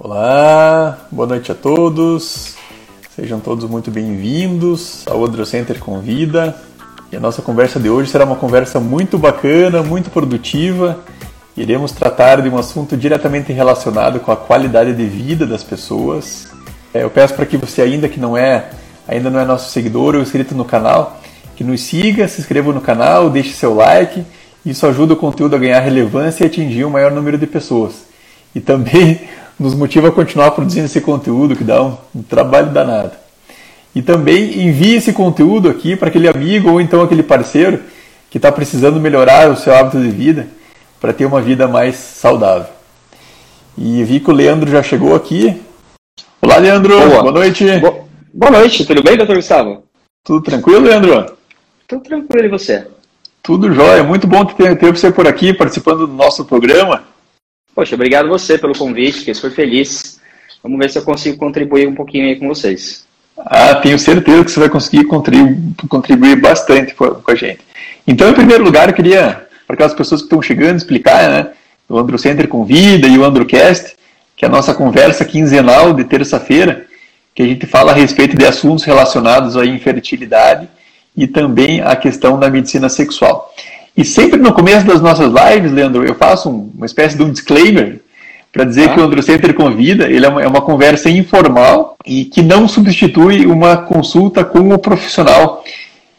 Olá, boa noite a todos. Sejam todos muito bem-vindos ao Odro Center Convida. E a nossa conversa de hoje será uma conversa muito bacana, muito produtiva. Iremos tratar de um assunto diretamente relacionado com a qualidade de vida das pessoas. É, eu peço para que você ainda que não é, ainda não é nosso seguidor ou inscrito no canal, que nos siga, se inscreva no canal, deixe seu like. Isso ajuda o conteúdo a ganhar relevância e atingir um maior número de pessoas. E também nos motiva a continuar produzindo esse conteúdo que dá um, um trabalho danado. E também envie esse conteúdo aqui para aquele amigo ou então aquele parceiro que está precisando melhorar o seu hábito de vida para ter uma vida mais saudável. E vi que o Leandro já chegou aqui. Olá, Leandro. Boa, Boa noite. Boa, noite. Tudo bem, doutor Gustavo? Tudo tranquilo, Leandro? Tudo tranquilo e você? Tudo jóia. Muito bom ter, ter você por aqui participando do nosso programa. Poxa, obrigado você pelo convite, fiquei super feliz. Vamos ver se eu consigo contribuir um pouquinho aí com vocês. Ah, tenho certeza que você vai conseguir contribuir, contribuir bastante com a gente. Então, em primeiro lugar, eu queria, para aquelas pessoas que estão chegando, explicar, né? O Andro Center Convida e o Androcast, que é a nossa conversa quinzenal de terça-feira, que a gente fala a respeito de assuntos relacionados à infertilidade e também a questão da medicina sexual. E sempre no começo das nossas lives, Leandro, eu faço uma espécie de um disclaimer para dizer ah. que o Andro Center Convida ele é uma, é uma, conversa informal e que não substitui uma consulta com o profissional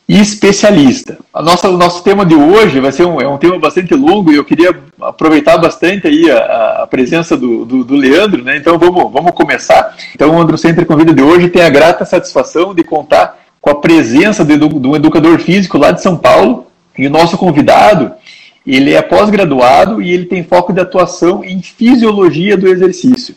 e especialista. A nossa, o nosso tema de hoje vai ser um, é um tema bastante longo e eu queria aproveitar bastante aí a, a presença do, do, do, Leandro, né? Então vamos, vamos começar. Então o Andro Center Convida de hoje tem a grata satisfação de contar com a presença de um educador físico lá de São Paulo, e o nosso convidado, ele é pós-graduado e ele tem foco de atuação em fisiologia do exercício.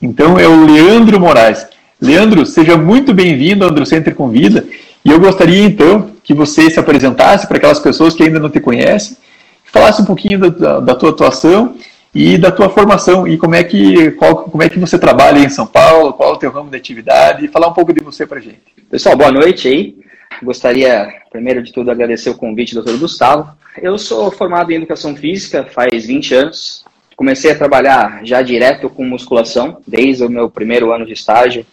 Então é o Leandro Moraes. Leandro, seja muito bem-vindo ao Andro Center Convida. E eu gostaria então que você se apresentasse para aquelas pessoas que ainda não te conhecem, falasse um pouquinho da, da tua atuação e da tua formação e como é que qual, como é que você trabalha em São Paulo, qual é o teu ramo de atividade e falar um pouco de você para gente. Pessoal, boa noite aí. Gostaria, primeiro de tudo, agradecer o convite do Dr. Gustavo. Eu sou formado em Educação Física faz 20 anos. Comecei a trabalhar já direto com musculação, desde o meu primeiro ano de estágio.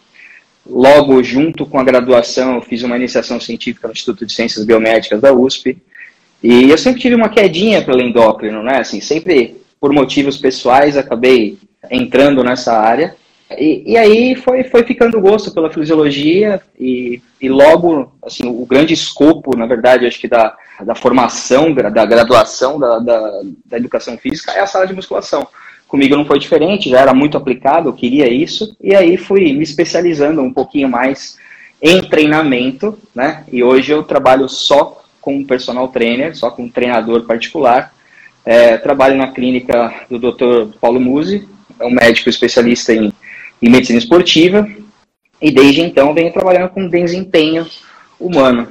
Logo, junto com a graduação, eu fiz uma iniciação científica no Instituto de Ciências Biomédicas da USP. E eu sempre tive uma quedinha pelo endócrino, né? Assim, sempre por motivos pessoais acabei entrando nessa área. E, e, aí foi, foi ficando gosto pela fisiologia e, e logo, assim, o grande escopo, na verdade, acho que da, da formação, da graduação da, da, da educação física é a sala de musculação. Comigo não foi diferente, já era muito aplicado, eu queria isso, e aí fui me especializando um pouquinho mais em treinamento, né? E hoje eu trabalho só com personal trainer, só com treinador particular. É, trabalho na clínica do Dr. Paulo Musi, é um médico especialista em em medicina esportiva e desde então venho trabalhando com desempenho humano.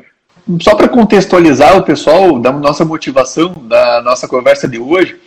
Só para contextualizar o pessoal da nossa motivação da nossa conversa de hoje,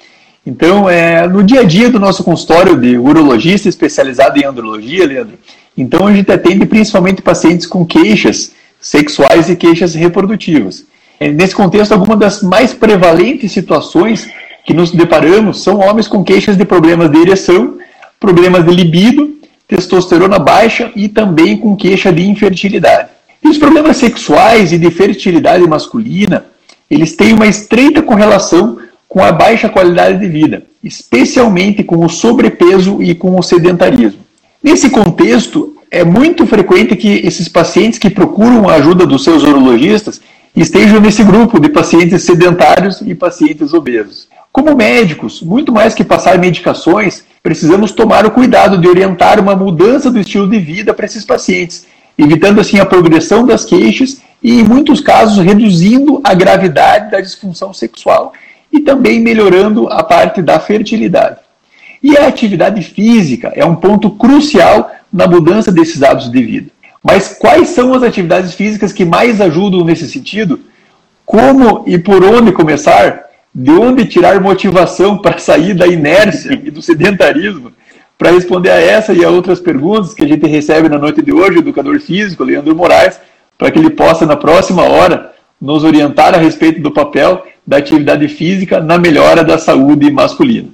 então é no dia a dia do nosso consultório de urologista especializado em andrologia, Leandro. Então a gente atende principalmente pacientes com queixas sexuais e queixas reprodutivas. Nesse contexto, algumas das mais prevalentes situações que nos deparamos são homens com queixas de problemas de ereção, problemas de libido testosterona baixa e também com queixa de infertilidade. E os problemas sexuais e de fertilidade masculina, eles têm uma estreita correlação com a baixa qualidade de vida, especialmente com o sobrepeso e com o sedentarismo. Nesse contexto, é muito frequente que esses pacientes que procuram a ajuda dos seus urologistas estejam nesse grupo de pacientes sedentários e pacientes obesos. Como médicos, muito mais que passar medicações, precisamos tomar o cuidado de orientar uma mudança do estilo de vida para esses pacientes, evitando assim a progressão das queixas e, em muitos casos, reduzindo a gravidade da disfunção sexual e também melhorando a parte da fertilidade. E a atividade física é um ponto crucial na mudança desses hábitos de vida. Mas quais são as atividades físicas que mais ajudam nesse sentido? Como e por onde começar? de onde tirar motivação para sair da inércia e do sedentarismo para responder a essa e a outras perguntas que a gente recebe na noite de hoje, o educador físico Leandro Moraes, para que ele possa, na próxima hora, nos orientar a respeito do papel da atividade física na melhora da saúde masculina.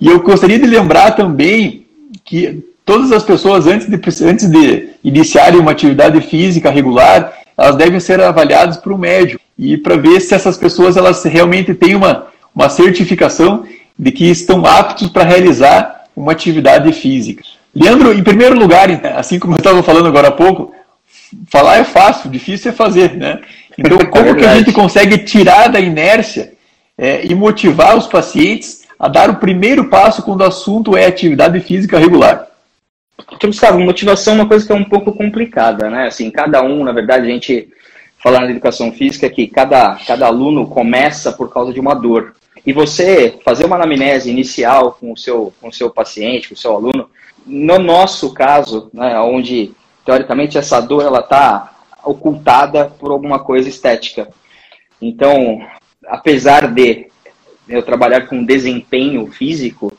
E eu gostaria de lembrar também que todas as pessoas, antes de, antes de iniciarem uma atividade física regular, elas devem ser avaliadas por um médico e para ver se essas pessoas elas realmente têm uma, uma certificação de que estão aptos para realizar uma atividade física. Leandro, em primeiro lugar, assim como eu estava falando agora há pouco, falar é fácil, difícil é fazer, né? Então, como é que a gente consegue tirar da inércia é, e motivar os pacientes a dar o primeiro passo quando o assunto é atividade física regular? Gustavo, motivação é uma coisa que é um pouco complicada, né? Assim, cada um, na verdade, a gente falando na educação física que cada, cada aluno começa por causa de uma dor. E você fazer uma anamnese inicial com o seu, com o seu paciente, com o seu aluno, no nosso caso, né, onde teoricamente essa dor ela está ocultada por alguma coisa estética. Então, apesar de eu trabalhar com desempenho físico,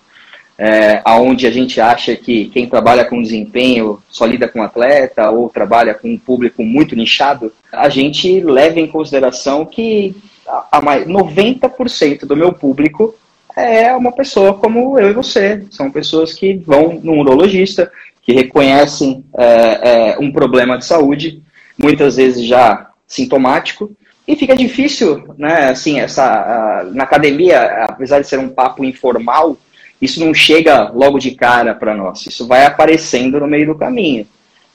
é, aonde a gente acha que quem trabalha com desempenho só lida com atleta ou trabalha com um público muito nichado, a gente leva em consideração que a, a 90% do meu público é uma pessoa como eu e você. São pessoas que vão no urologista, que reconhecem é, é, um problema de saúde, muitas vezes já sintomático, e fica difícil, né, assim, essa, na academia, apesar de ser um papo informal, isso não chega logo de cara para nós, isso vai aparecendo no meio do caminho.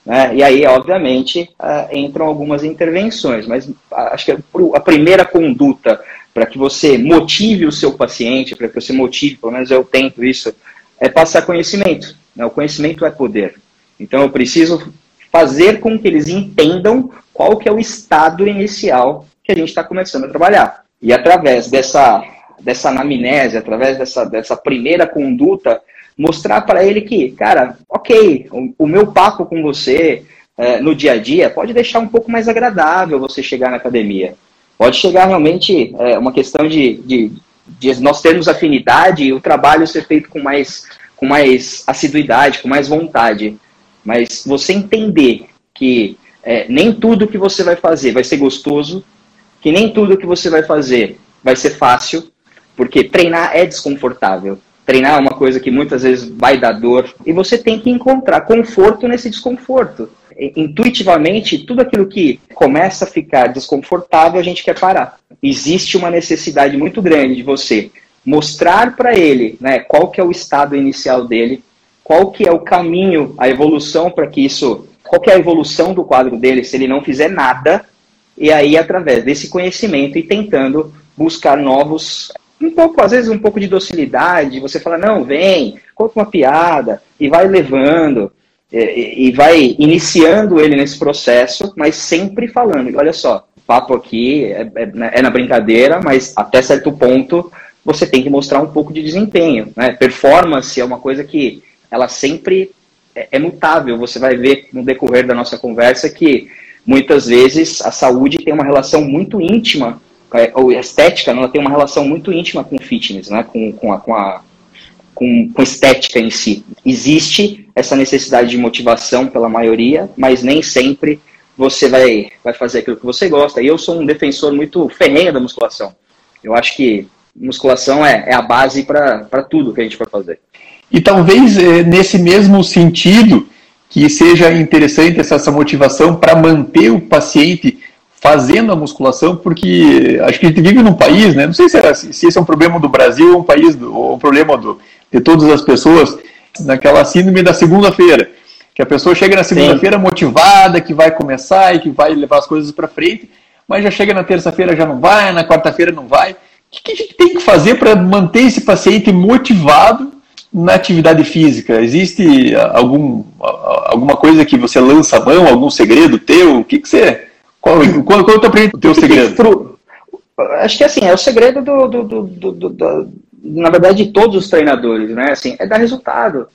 Né? E aí, obviamente, uh, entram algumas intervenções, mas acho que a primeira conduta para que você motive o seu paciente, para que você motive, pelo menos eu tento isso, é passar conhecimento. Né? O conhecimento é poder. Então eu preciso fazer com que eles entendam qual que é o estado inicial que a gente está começando a trabalhar. E através dessa dessa anamnese, através dessa, dessa primeira conduta, mostrar para ele que, cara, ok, o, o meu papo com você é, no dia a dia pode deixar um pouco mais agradável você chegar na academia. Pode chegar realmente é, uma questão de, de, de nós termos afinidade e o trabalho ser feito com mais, com mais assiduidade, com mais vontade. Mas você entender que é, nem tudo que você vai fazer vai ser gostoso, que nem tudo que você vai fazer vai ser fácil, porque treinar é desconfortável. Treinar é uma coisa que muitas vezes vai dar dor e você tem que encontrar conforto nesse desconforto. Intuitivamente, tudo aquilo que começa a ficar desconfortável, a gente quer parar. Existe uma necessidade muito grande de você mostrar para ele né, qual que é o estado inicial dele, qual que é o caminho, a evolução para que isso, qual que é a evolução do quadro dele se ele não fizer nada, e aí através desse conhecimento e tentando buscar novos um pouco, às vezes, um pouco de docilidade, você fala, não, vem, conta uma piada, e vai levando, e, e vai iniciando ele nesse processo, mas sempre falando, olha só, papo aqui é, é, né, é, na brincadeira, mas até certo ponto você tem que mostrar um pouco de desempenho. Né? Performance é uma coisa que ela sempre é, é mutável. Você vai ver no decorrer da nossa conversa que muitas vezes a saúde tem uma relação muito íntima é, ou estética, ela tem uma relação muito íntima com fitness, né? com, com, a, com, a, com, com estética em si. Existe essa necessidade de motivação pela maioria, mas nem sempre você vai, vai fazer aquilo que você gosta. E eu sou um defensor muito ferrenho da musculação. Eu acho que musculação é, é a base para tudo que a gente for fazer. E talvez é, nesse mesmo sentido que seja interessante essa, essa motivação para manter o paciente fazendo a musculação, porque acho que a gente vive num país, né? Não sei se, é, se esse é um problema do Brasil ou um país, ou um problema do, de todas as pessoas, naquela síndrome da segunda-feira. Que a pessoa chega na segunda-feira motivada, que vai começar e que vai levar as coisas para frente, mas já chega na terça-feira já não vai, na quarta-feira não vai. O que, a gente tem que fazer para manter esse paciente motivado na atividade física? Existe algum, alguma coisa que você lança a mão, algum segredo teu? O que, que você qual, qual, qual é o teu segredo? Acho que assim, é o segredo do, do, do, do, do na verdade, de todos os treinadores, né? Assim, é dar resultado.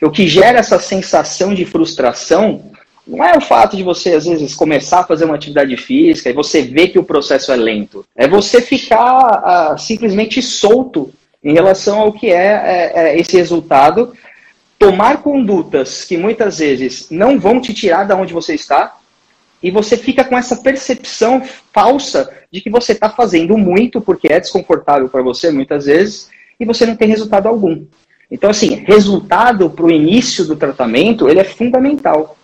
O que gera essa sensação de frustração não é o fato de você, às vezes, começar a fazer uma atividade física e você ver que o processo é lento. É você ficar uh, simplesmente solto em relação ao que é, é, é esse resultado tomar condutas que muitas vezes não vão te tirar da onde você está, e você fica com essa percepção falsa de que você está fazendo muito porque é desconfortável para você muitas vezes e você não tem resultado algum. Então, assim, resultado para o início do tratamento ele é fundamental.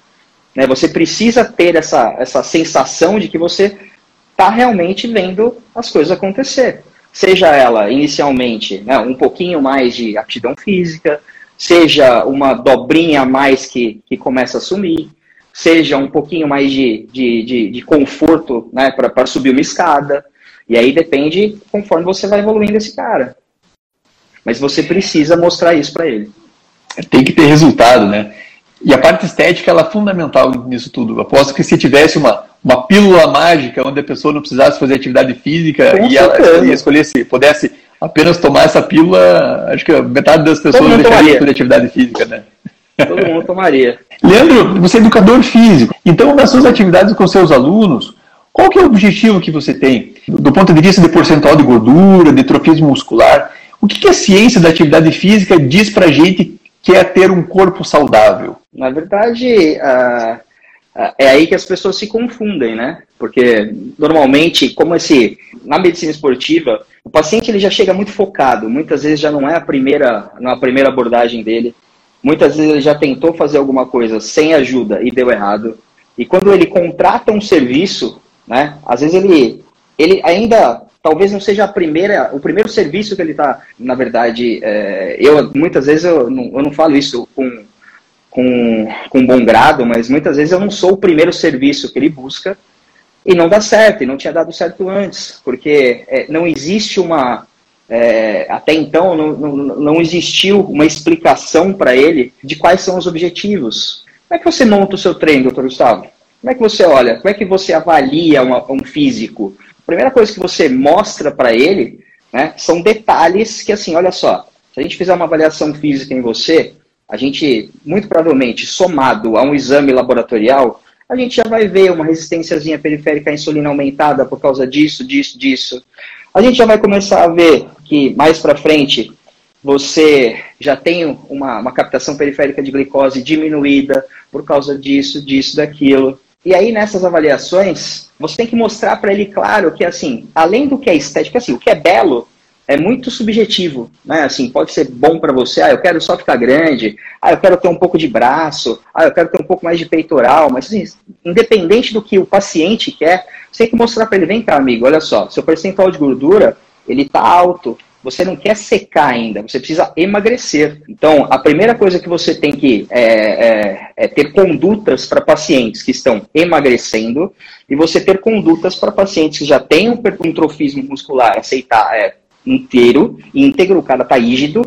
Né? Você precisa ter essa, essa sensação de que você está realmente vendo as coisas acontecer. Seja ela inicialmente né, um pouquinho mais de aptidão física, seja uma dobrinha a mais que, que começa a sumir, seja um pouquinho mais de, de, de, de conforto né, para subir uma escada. E aí depende conforme você vai evoluindo esse cara. Mas você precisa mostrar isso para ele. Tem que ter resultado, né? E a parte estética ela é fundamental nisso tudo. Eu aposto que se tivesse uma, uma pílula mágica onde a pessoa não precisasse fazer atividade física Com e ela escolhesse, pudesse apenas tomar essa pílula, acho que metade das pessoas deixaria de fazer atividade física, né? Todo mundo tomaria. Leandro, você é educador físico. Então, nas suas atividades com seus alunos, qual que é o objetivo que você tem? Do ponto de vista de percentual de gordura, de trofismo muscular, o que, que a ciência da atividade física diz pra gente que é ter um corpo saudável? Na verdade, é aí que as pessoas se confundem, né? Porque, normalmente, como esse... Na medicina esportiva, o paciente ele já chega muito focado. Muitas vezes já não é a primeira, não é primeira abordagem dele Muitas vezes ele já tentou fazer alguma coisa sem ajuda e deu errado. E quando ele contrata um serviço, né, às vezes ele, ele ainda talvez não seja a primeira, o primeiro serviço que ele está, na verdade, é, eu muitas vezes eu não, eu não falo isso com, com, com bom grado, mas muitas vezes eu não sou o primeiro serviço que ele busca e não dá certo, e não tinha dado certo antes, porque é, não existe uma, é, até então não, não, não, existiu uma explicação para ele de quais são os objetivos. Como é que você monta o seu treino, doutor Gustavo? Como é que você olha? Como é que você avalia uma, um físico? Primeira coisa que você mostra para ele né, são detalhes que, assim, olha só, se a gente fizer uma avaliação física em você, a gente, muito provavelmente, somado a um exame laboratorial, a gente já vai ver uma resistênciazinha periférica à insulina aumentada por causa disso, disso, disso. A gente já vai começar a ver que mais para frente você já tem uma, uma captação periférica de glicose diminuída por causa disso, disso, daquilo. E aí nessas avaliações, você tem que mostrar para ele claro que assim, além do que é estético, assim, o que é belo é muito subjetivo, né? Assim, pode ser bom para você, ah, eu quero só ficar grande, ah, eu quero ter um pouco de braço, ah, eu quero ter um pouco mais de peitoral, mas assim, independente do que o paciente quer, você tem que mostrar para ele, vem cá, amigo, olha só, seu percentual de gordura, ele tá alto, você não quer secar ainda, você precisa emagrecer. Então, a primeira coisa que você tem que é, é, é ter condutas para pacientes que estão emagrecendo e você ter condutas para pacientes que já têm um, um muscular aceitar, é, inteiro, íntegro, o cara está rígido,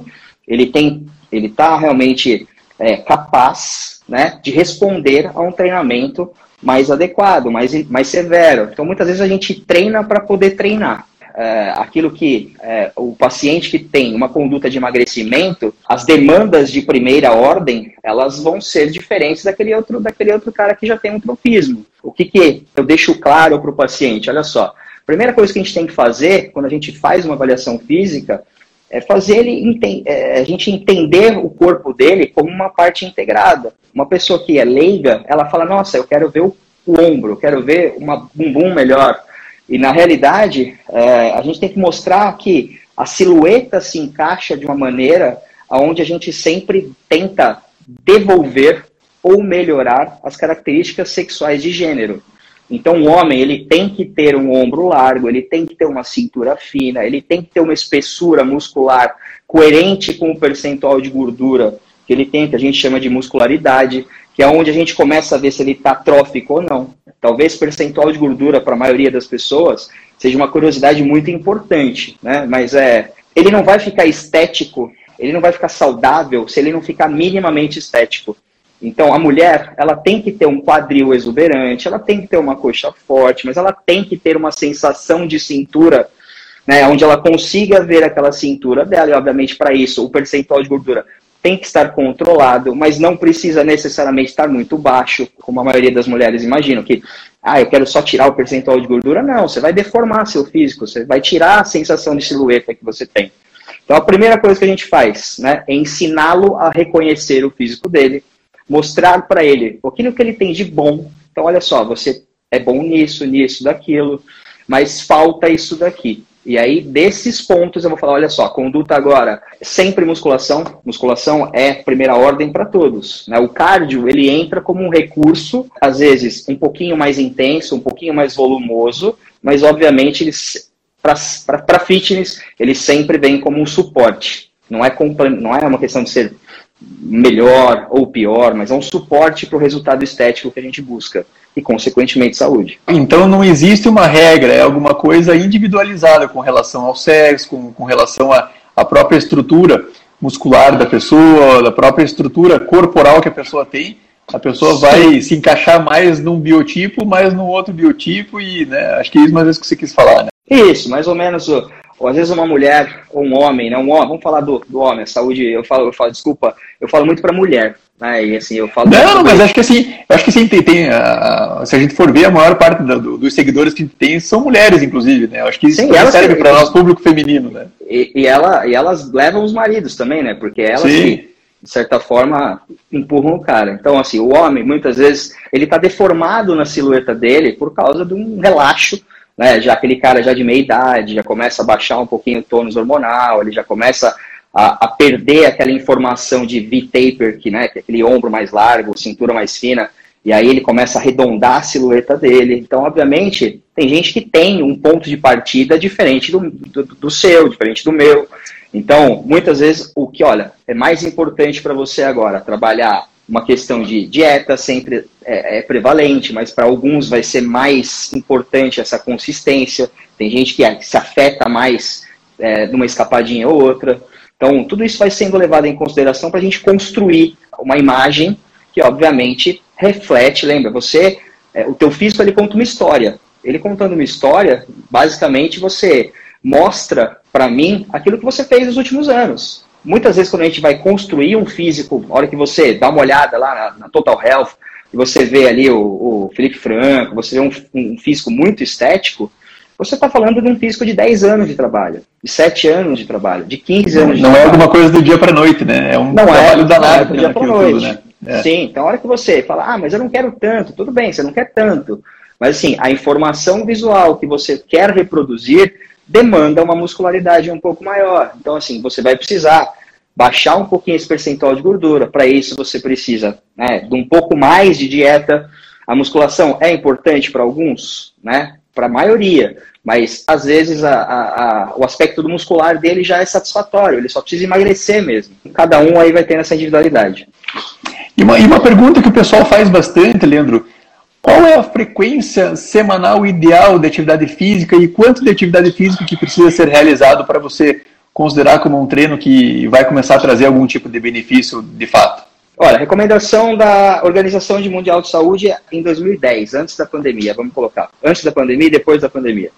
ele tem, ele está realmente é, capaz né, de responder a um treinamento mais adequado, mais, mais severo. Então, muitas vezes a gente treina para poder treinar. É, aquilo que é, o paciente que tem uma conduta de emagrecimento, as demandas de primeira ordem, elas vão ser diferentes daquele outro, daquele outro cara que já tem um trofismo. O que, que eu deixo claro para o paciente? Olha só, primeira coisa que a gente tem que fazer quando a gente faz uma avaliação física é fazer ele é, a gente entender o corpo dele como uma parte integrada. Uma pessoa que é leiga, ela fala: Nossa, eu quero ver o, o ombro, eu quero ver uma bumbum melhor. E na realidade, é, a gente tem que mostrar que a silhueta se encaixa de uma maneira onde a gente sempre tenta devolver ou melhorar as características sexuais de gênero. Então, o homem ele tem que ter um ombro largo, ele tem que ter uma cintura fina, ele tem que ter uma espessura muscular coerente com o percentual de gordura que ele tem, que a gente chama de muscularidade, que é onde a gente começa a ver se ele está trófico ou não. Talvez percentual de gordura para a maioria das pessoas seja uma curiosidade muito importante, né? Mas é, ele não vai ficar estético, ele não vai ficar saudável se ele não ficar minimamente estético. Então, a mulher, ela tem que ter um quadril exuberante, ela tem que ter uma coxa forte, mas ela tem que ter uma sensação de cintura, né, onde ela consiga ver aquela cintura dela, e obviamente para isso o percentual de gordura tem que estar controlado, mas não precisa necessariamente estar muito baixo, como a maioria das mulheres imaginam, que, ah, eu quero só tirar o percentual de gordura. Não, você vai deformar seu físico, você vai tirar a sensação de silhueta que você tem. Então a primeira coisa que a gente faz né, é ensiná-lo a reconhecer o físico dele, mostrar para ele aquilo que ele tem de bom. Então, olha só, você é bom nisso, nisso, daquilo, mas falta isso daqui. E aí, desses pontos, eu vou falar: olha só, conduta agora, sempre musculação. Musculação é primeira ordem para todos. Né? O cardio, ele entra como um recurso, às vezes um pouquinho mais intenso, um pouquinho mais volumoso, mas obviamente, para fitness, ele sempre vem como um suporte. Não é, não é uma questão de ser melhor ou pior, mas é um suporte para o resultado estético que a gente busca e, consequentemente, saúde. Então, não existe uma regra, é alguma coisa individualizada com relação ao sexo, com, com relação à, própria estrutura muscular da pessoa, da própria estrutura corporal que a pessoa tem. A pessoa vai se encaixar mais num biotipo, mais num outro biotipo, e né, acho que é isso mais vezes que você quis falar. Né? Isso, mais ou menos ou às vezes uma mulher ou um homem, né? Um homem, vamos falar do, do homem, a saúde, eu falo, eu falo, desculpa, eu falo muito para mulher, né? E assim, eu falo. Não, mas acho que assim, acho que sim, tem, tem uh, se a gente for ver, a maior parte do, dos seguidores que tem são mulheres, inclusive, né? Eu acho que isso sim, serve para o nosso público feminino, né? E, e, ela, e elas levam os maridos também, né? Porque elas, que, de certa forma, empurram o cara. Então, assim, o homem, muitas vezes, ele está deformado na silhueta dele por causa de um relaxo né, já aquele cara já de meia idade, já começa a baixar um pouquinho o tônus hormonal, ele já começa a, a perder aquela informação de V-taper, que, né, que é aquele ombro mais largo, cintura mais fina, e aí ele começa a arredondar a silhueta dele. Então, obviamente, tem gente que tem um ponto de partida diferente do, do, do seu, diferente do meu. Então, muitas vezes, o que, olha, é mais importante para você agora trabalhar uma questão de dieta sempre é, é prevalente, mas para alguns vai ser mais importante essa consistência. Tem gente que, se afeta mais é, numa escapadinha ou outra. Então, tudo isso vai sendo levado em consideração para a gente construir uma imagem que, obviamente, reflete. Lembra, você, é, o teu físico ele conta uma história. Ele contando uma história, basicamente você mostra para mim aquilo que você fez nos últimos anos. Muitas vezes, quando a gente vai construir um físico, a hora que você dá uma olhada lá na, na Total Health, e você vê ali o, o Felipe Franco, você vê um, um físico muito estético, você está falando de um físico de 10 anos de trabalho, de 7 anos de trabalho, de 15 anos de Não é trabalho. é alguma coisa do dia para noite, né? É um não é, trabalho é, danado. É do dia para noite. Tudo, né? é. Sim, então a hora que você fala, ah, mas eu não quero tanto, tudo bem, você não quer tanto. Mas assim, a informação visual que você quer reproduzir demanda uma muscularidade um pouco maior. Então, assim, você vai precisar baixar um pouquinho esse percentual de gordura. Para isso, você precisa né, de um pouco mais de dieta. A musculação é importante para alguns, né? Para a maioria, mas às vezes a, a, a, o aspecto do muscular dele já é satisfatório, ele só precisa emagrecer mesmo. Cada um aí vai ter essa individualidade. E uma, e uma pergunta que o pessoal faz bastante, Leandro, qual é a frequência semanal ideal de atividade física e quanto de atividade física que precisa ser realizado para você considerar como um treino que vai começar a trazer algum tipo de benefício de fato? Olha, recomendação da Organização Mundial de Saúde em 2010, antes da pandemia, vamos colocar. Antes da pandemia e depois da pandemia.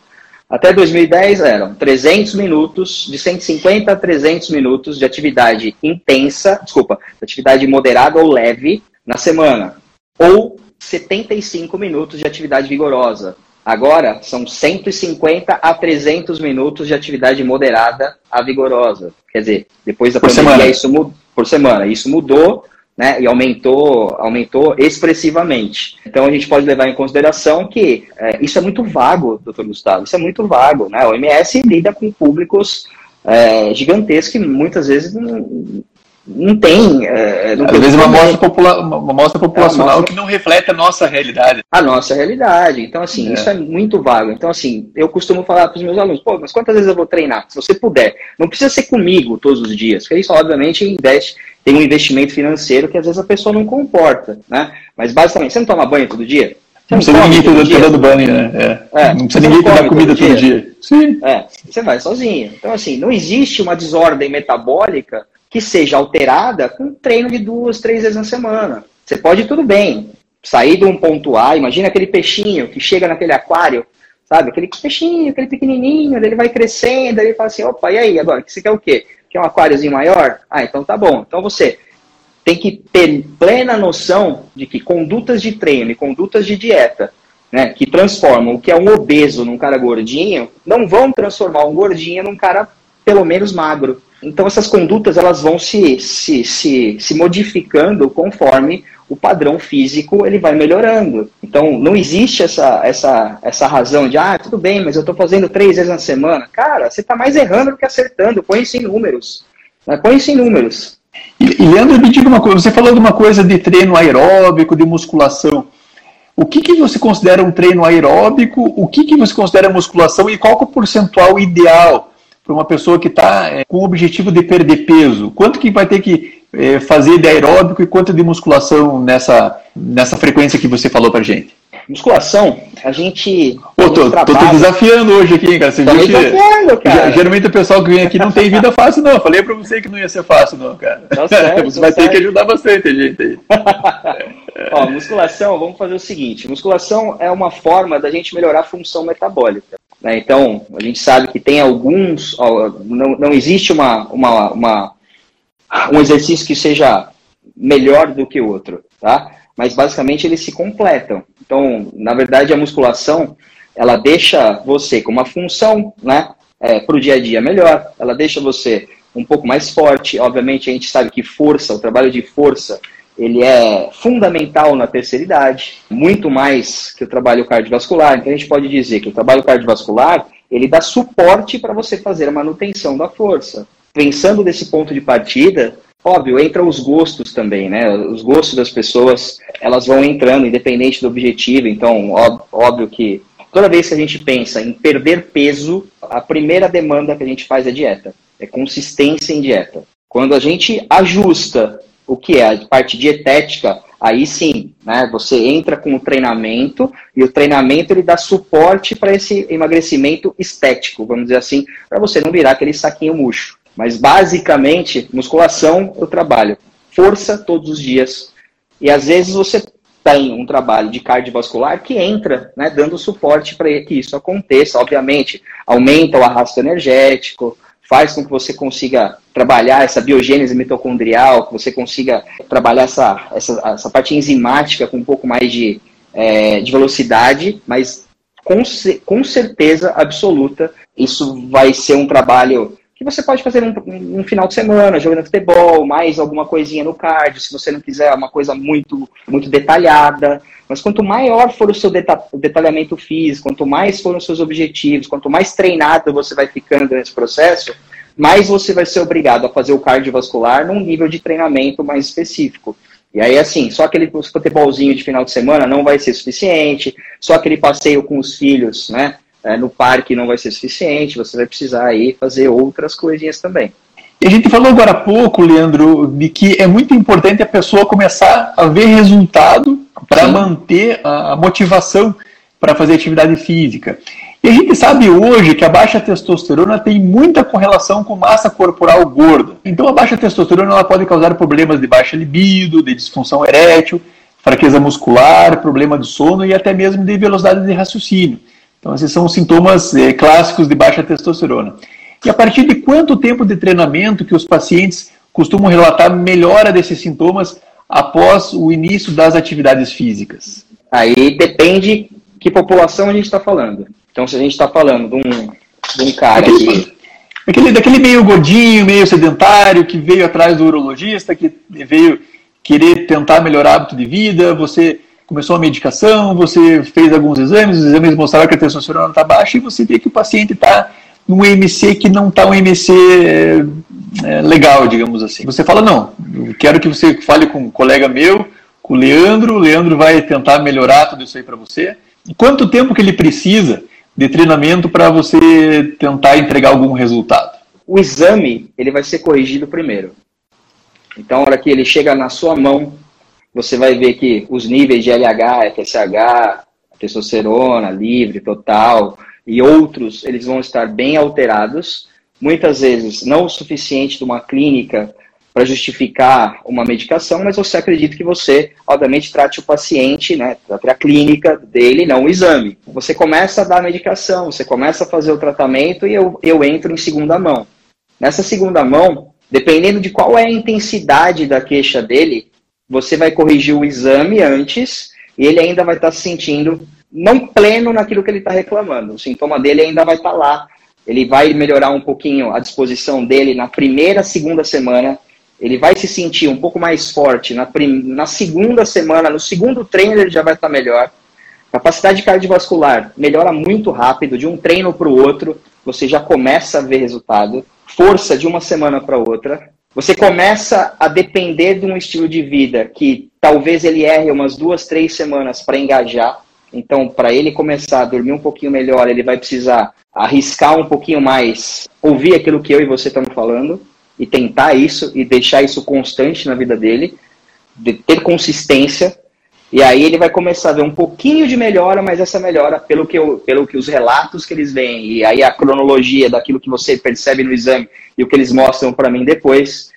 Até 2010 eram 300 minutos, de 150 a 300 minutos de atividade intensa, desculpa, de atividade moderada ou leve na semana. Ou 75 minutos de atividade vigorosa. Agora são 150 a 300 minutos de atividade moderada a vigorosa. Quer dizer, depois da por pandemia, semana. isso mudou por semana. Isso mudou né, e aumentou, aumentou expressivamente. Então a gente pode levar em consideração que é, isso é muito vago, doutor Gustavo, isso é muito vago. Né? O OMS lida com públicos é, gigantescos que muitas vezes não, não tem. É, não Às tem vezes uma mostra, popula uma mostra populacional é que não reflete a nossa realidade. A nossa realidade. Então, assim, é. isso é muito vago. Então, assim, eu costumo falar para os meus alunos, pô, mas quantas vezes eu vou treinar? Se você puder. Não precisa ser comigo todos os dias, porque isso, obviamente, investe, tem um investimento financeiro que às vezes a pessoa não comporta, né? Mas, basicamente, você não toma banho todo dia? Você não, precisa ninguém todo dia dando banho, né? É. É, não precisa ninguém tomar comida todo dia. todo dia. Sim. É, você vai sozinho. Então, assim, não existe uma desordem metabólica que seja alterada com treino de duas, três vezes na semana. Você pode tudo bem sair de um ponto A, imagina aquele peixinho que chega naquele aquário, sabe? Aquele peixinho, aquele pequenininho, ele vai crescendo, ele fala assim, opa, e aí, agora, você quer o quê? Quer um aquáriozinho maior? Ah, então tá bom. Então você tem que ter plena noção de que condutas de treino e condutas de dieta, né, que transformam o que é um obeso num cara gordinho, não vão transformar um gordinho num cara pelo menos magro. Então essas condutas elas vão se, se, se, se modificando conforme o padrão físico ele vai melhorando. Então não existe essa, essa, essa razão de ah, tudo bem, mas eu estou fazendo três vezes na semana. Cara, você está mais errando do que acertando. Põe isso em números. Né? Põe isso em números. E, Leandro, me diga uma coisa, você falou de uma coisa de treino aeróbico, de musculação. O que, que você considera um treino aeróbico? O que, que você considera musculação? E qual é o percentual ideal para uma pessoa que está é, com o objetivo de perder peso? Quanto que vai ter que é, fazer de aeróbico e quanto de musculação nessa, nessa frequência que você falou para gente? Musculação, a gente. Pô, tô, tô, tô, desafiando hoje aqui, cara. Você tá viu que. Cara. Geralmente o pessoal que vem aqui não tem vida fácil, não. Falei pra você que não ia ser fácil, não, cara. Tá certo, você tá vai certo. ter que ajudar bastante a gente aí. Ó, musculação, vamos fazer o seguinte: musculação é uma forma da gente melhorar a função metabólica. Né? Então, a gente sabe que tem alguns. Não, não existe uma, uma, uma, um exercício que seja melhor do que o outro, tá? Mas basicamente eles se completam. Então, na verdade, a musculação ela deixa você com uma função, né, é, para o dia a dia melhor. Ela deixa você um pouco mais forte. Obviamente, a gente sabe que força, o trabalho de força, ele é fundamental na terceira idade, muito mais que o trabalho cardiovascular. Então a gente pode dizer que o trabalho cardiovascular ele dá suporte para você fazer a manutenção da força. Pensando desse ponto de partida, óbvio, entram os gostos também, né? Os gostos das pessoas, elas vão entrando, independente do objetivo. Então, óbvio que toda vez que a gente pensa em perder peso, a primeira demanda que a gente faz é dieta, é consistência em dieta. Quando a gente ajusta o que é a parte dietética, aí sim, né, você entra com o treinamento e o treinamento ele dá suporte para esse emagrecimento estético, vamos dizer assim, para você não virar aquele saquinho murcho. Mas basicamente, musculação eu trabalho força todos os dias. E às vezes você tem um trabalho de cardiovascular que entra, né, dando suporte para que isso aconteça. Obviamente, aumenta o arrasto energético, faz com que você consiga trabalhar essa biogênese mitocondrial, que você consiga trabalhar essa, essa, essa parte enzimática com um pouco mais de, é, de velocidade, mas com, com certeza absoluta isso vai ser um trabalho que você pode fazer um, um, final de semana, jogando futebol, mais alguma coisinha no cardio, se você não quiser uma coisa muito, muito detalhada. Mas quanto maior for o seu deta detalhamento físico, quanto mais foram os seus objetivos, quanto mais treinado você vai ficando nesse processo, mais você vai ser obrigado a fazer o cardiovascular num nível de treinamento mais específico. E aí, assim, só aquele futebolzinho de final de semana não vai ser suficiente, só aquele passeio com os filhos, né? É, no parque não vai ser suficiente, você vai precisar aí fazer outras coisinhas também. E a gente falou agora há pouco, Leandro, de que é muito importante a pessoa começar a ver resultado para manter a motivação para fazer atividade física. E a gente sabe hoje que a baixa testosterona tem muita correlação com massa corporal gorda. Então a baixa testosterona ela pode causar problemas de baixa libido, de disfunção erétil, fraqueza muscular, problema de sono e até mesmo de velocidade de raciocínio. Então, esses são os sintomas é, clássicos de baixa testosterona. E a partir de quanto tempo de treinamento que os pacientes costumam relatar melhora desses sintomas após o início das atividades físicas? Aí depende que população a gente está falando. Então, se a gente está falando de um, de um cara aquele, que... Aquele, daquele meio gordinho, meio sedentário, que veio atrás do urologista, que veio querer tentar melhorar o hábito de vida, você começou a medicação, você fez alguns exames, os exames mostraram que a testosterona está baixa e você vê que o paciente está num MC que não está um MC é, é, legal, digamos assim. Você fala, não, eu quero que você fale com um colega meu, com o Leandro, o Leandro vai tentar melhorar tudo isso aí para você. Quanto tempo que ele precisa de treinamento para você tentar entregar algum resultado? O exame, ele vai ser corrigido primeiro. Então, a hora que ele chega na sua mão, você vai ver que os níveis de LH, FSH, testosterona, livre, total e outros, eles vão estar bem alterados, muitas vezes não o suficiente de uma clínica para justificar uma medicação, mas você acredita que você, obviamente, trate o paciente, né, trate a clínica dele, não o exame. Você começa a dar a medicação, você começa a fazer o tratamento e eu, eu entro em segunda mão. Nessa segunda mão, dependendo de qual é a intensidade da queixa dele, você vai corrigir o exame antes e ele ainda vai estar se sentindo não pleno naquilo que ele está reclamando. O sintoma dele ainda vai estar lá ele vai melhorar um pouquinho a disposição dele na primeira, segunda semana. Ele vai se sentir um pouco mais forte na, na segunda semana, no segundo treino ele já vai estar melhor. Capacidade cardiovascular melhora muito rápido, de um treino para o outro, você já começa a ver resultado. Força de uma semana para outra. Você começa a depender de um estilo de vida que talvez ele erre umas duas, três semanas para engajar. Então, para ele começar a dormir um pouquinho melhor, ele vai precisar arriscar um pouquinho mais, ouvir aquilo que eu e você estamos falando e tentar isso e deixar isso constante na vida dele, de ter consistência. E aí ele vai começar a ver um pouquinho de melhora, mas essa melhora, pelo que, eu, pelo que os relatos que eles veem, e aí a cronologia daquilo que você percebe no exame e o que eles mostram para mim depois,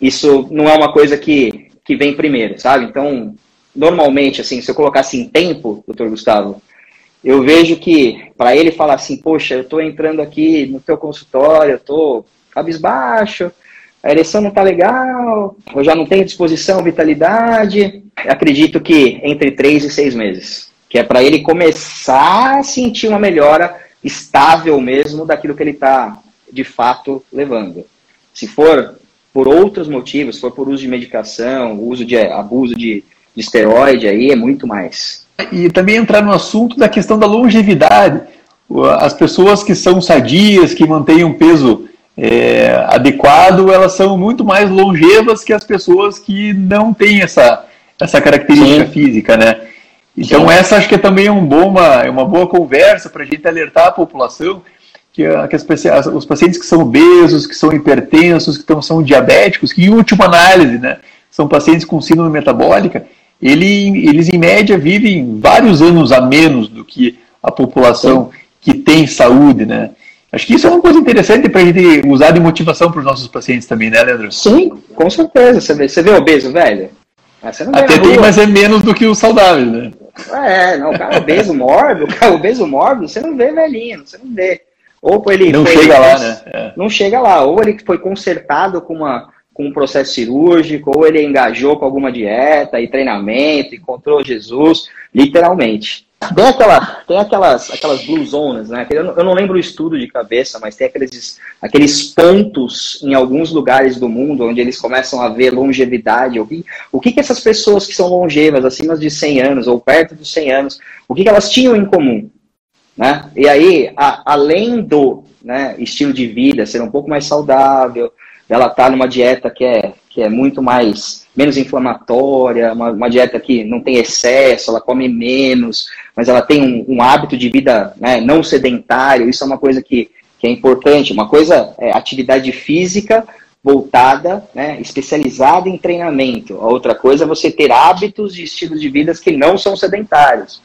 isso não é uma coisa que, que vem primeiro, sabe? Então, normalmente, assim, se eu colocasse em tempo, doutor Gustavo, eu vejo que para ele falar assim, poxa, eu estou entrando aqui no teu consultório, eu estou cabisbaixo, a ereção não está legal, eu já não tenho disposição, vitalidade. Acredito que entre três e seis meses, que é para ele começar a sentir uma melhora estável mesmo daquilo que ele está de fato levando. Se for por outros motivos, se for por uso de medicação, uso de abuso de, de esteroide, aí é muito mais. E também entrar no assunto da questão da longevidade. As pessoas que são sadias, que mantêm um peso é, adequado, elas são muito mais longevas que as pessoas que não têm essa, essa característica Sim. física, né? Então Sim. essa acho que é também um bom, uma, é uma boa conversa para a gente alertar a população que, que as, os pacientes que são obesos, que são hipertensos, que tão, são diabéticos, que em última análise, né, são pacientes com síndrome metabólica, ele, eles em média vivem vários anos a menos do que a população Sim. que tem saúde, né? Acho que isso é uma coisa interessante para a gente usar de motivação para os nossos pacientes também, né, Leandro? Sim, com certeza. Você vê, você vê obeso, velho? Ah, Até tem, mas é menos do que o saudável, né? É, não, o cara obeso mórbido, o cara obeso mórbido, você não vê velhinho, você não vê. Ou ele não foi, chega lá, né? É. Não chega lá. Ou ele foi consertado com, uma, com um processo cirúrgico, ou ele engajou com alguma dieta e treinamento, encontrou Jesus, literalmente. Tem, aquela, tem aquelas, aquelas blue zones, né? Eu não, eu não lembro o estudo de cabeça, mas tem aqueles, aqueles pontos em alguns lugares do mundo onde eles começam a ver longevidade. O que, o que, que essas pessoas que são longevas, acima de 100 anos ou perto dos 100 anos, o que, que elas tinham em comum? Né? E aí, a, além do né, estilo de vida ser um pouco mais saudável, ela está numa dieta que é, que é muito mais menos inflamatória, uma, uma, dieta que não tem excesso, ela come menos, mas ela tem um, um hábito de vida né, não sedentário, isso é uma coisa que, que é importante. Uma coisa é atividade física voltada, né, especializada em treinamento. A outra coisa é você ter hábitos e estilos de vida que não são sedentários.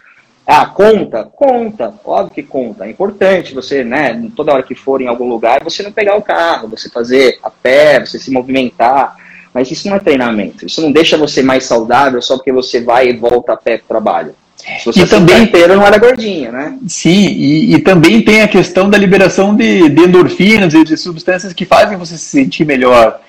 Ah, conta? Conta, óbvio que conta. É importante você, né, toda hora que for em algum lugar, você não pegar o carro, você fazer a pé, você se movimentar, mas isso não é treinamento. Isso não deixa você mais saudável só porque você vai e volta a pé para o trabalho. Se você e também inteiro não era gordinho, né? Sim, e, e, também tem a questão da liberação de, de, endorfinas e de substâncias que fazem você se sentir melhor,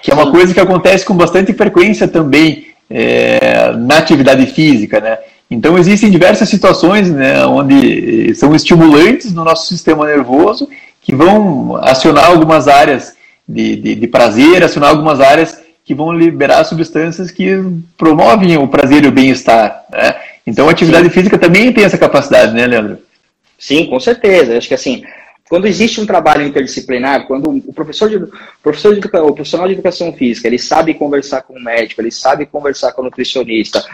que é uma Sim. coisa que acontece com bastante frequência também é, na atividade física, né? Então existem diversas situações né, onde são estimulantes no nosso sistema nervoso que vão acionar algumas áreas de, de, de prazer, acionar algumas áreas que vão liberar substâncias que promovem o prazer e o bem-estar. Né? Então a atividade Sim. física também tem essa capacidade, né, Leandro? Sim, com certeza. Acho que assim, quando existe um trabalho interdisciplinar, quando o professor de, professor de o profissional de educação física, ele sabe conversar com o médico, ele sabe conversar com o nutricionista,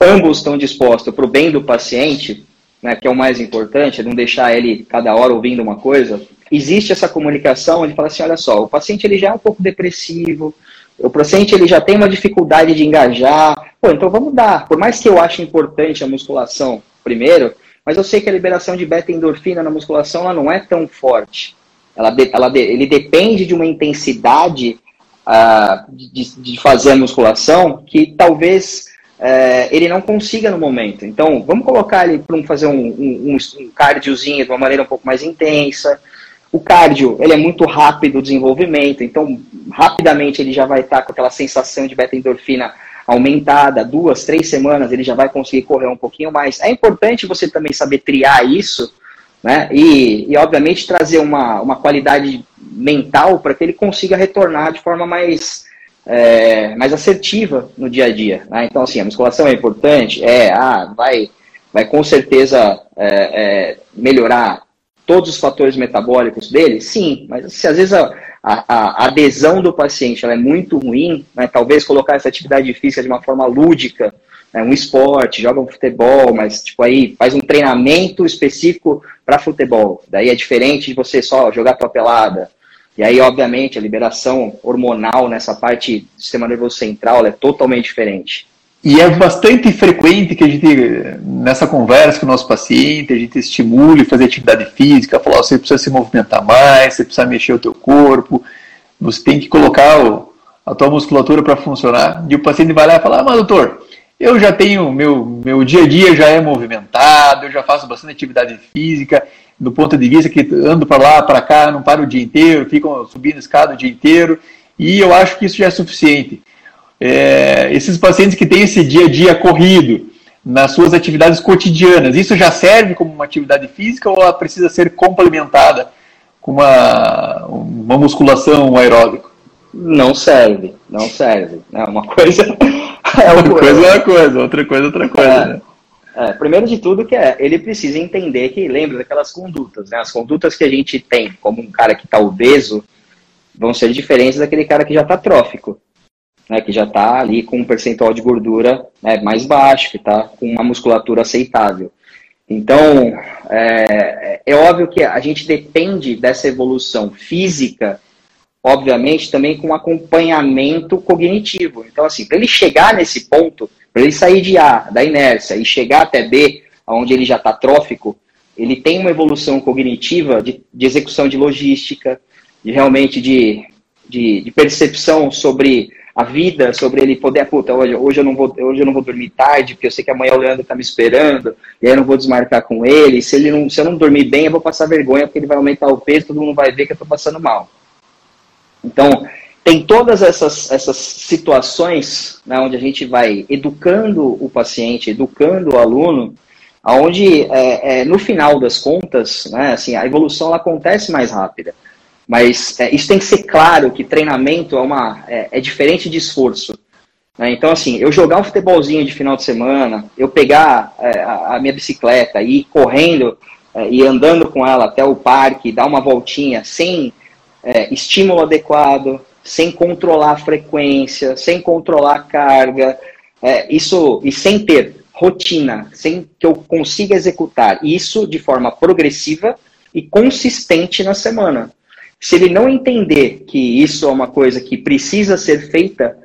ambos estão dispostos para o bem do paciente, né, que é o mais importante, não deixar ele cada hora ouvindo uma coisa, existe essa comunicação, ele fala assim, olha só, o paciente ele já é um pouco depressivo, o paciente ele já tem uma dificuldade de engajar, pô, então vamos dar. Por mais que eu ache importante a musculação primeiro, mas eu sei que a liberação de beta-endorfina na musculação ela não é tão forte. Ela, ela, ele depende de uma intensidade uh, de, de, fazer a musculação que talvez uh, ele não consiga no momento. Então, vamos colocar ele para fazer um, um, um cardiozinho de uma maneira um pouco mais intensa, o cardio, ele é muito rápido o desenvolvimento, então rapidamente ele já vai estar com aquela sensação de beta-endorfina aumentada, duas, três semanas ele já vai conseguir correr um pouquinho mais. É importante você também saber triar isso né? E, e obviamente trazer uma, uma qualidade mental para que ele consiga retornar de forma mais, é, mais assertiva no dia a dia. Né? Então, assim, a musculação é importante, é, ah, vai, vai com certeza é, é, melhorar todos os fatores metabólicos dele? Sim, mas se às vezes a, a, a adesão do paciente é muito ruim, né, talvez colocar essa atividade física de uma forma lúdica, né, um esporte, joga um futebol, mas tipo aí faz um treinamento específico para futebol. Daí é diferente de você só jogar tua pelada. E aí, obviamente, a liberação hormonal nessa parte do sistema nervoso central é totalmente diferente. E é bastante frequente que a gente, nessa conversa com o nosso paciente, a gente estimule fazer atividade física, falar, você precisa se movimentar mais, você precisa mexer o teu corpo, você tem que colocar o, a tua musculatura para funcionar. E o paciente vai lá e fala, ah, mas doutor, eu já tenho, meu, meu dia a dia já é movimentado, eu já faço bastante atividade física, do ponto de vista que ando para lá, para cá, não paro o dia inteiro, ficam subindo escada o dia inteiro, e eu acho que isso já é suficiente é, esses pacientes que têm esse dia a dia corrido nas suas atividades cotidianas, isso já serve como uma atividade física ou ela precisa ser complementada com uma, uma musculação aeróbica? Não serve, não serve. É uma coisa. É uma coisa é uma coisa, outra coisa é outra coisa. É. Né? É, primeiro de tudo que é, ele precisa entender que lembra daquelas condutas, né? As condutas que a gente tem como um cara que está obeso vão ser diferentes daquele cara que já está trófico né, que já está ali com um percentual de gordura né, mais baixo, que está com uma musculatura aceitável. Então, é, é óbvio que a gente depende dessa evolução física, obviamente, também com acompanhamento cognitivo. Então, assim, para ele chegar nesse ponto, para ele sair de A, da inércia, e chegar até B, onde ele já está trófico, ele tem uma evolução cognitiva de, de execução de logística, de realmente de, de, de percepção sobre a vida, sobre ele poder, puta, hoje, hoje, eu não vou, hoje eu não vou dormir tarde, porque eu sei que amanhã o Leandro tá me esperando, e aí eu não vou desmarcar com ele. Se, ele não, se eu não dormir bem, eu vou passar vergonha, porque ele vai aumentar o peso, todo mundo vai ver que eu tô passando mal. Então, tem todas essas, essas situações né, onde a gente vai educando o paciente, educando o aluno, onde, é, é, no final das contas, né, assim, a evolução acontece mais rápida. Mas é, isso tem que ser claro que treinamento é, uma, é, é diferente de esforço. Né? Então, assim, eu jogar um futebolzinho de final de semana, eu pegar é, a, a, minha bicicleta e ir correndo é, e andando com ela até o parque, dar uma voltinha sem é, estímulo adequado, sem controlar a frequência, sem controlar a carga, isso e sem ter rotina, sem que eu consiga executar isso de forma progressiva e consistente na semana. Se ele não entender que isso é uma coisa que precisa ser feita,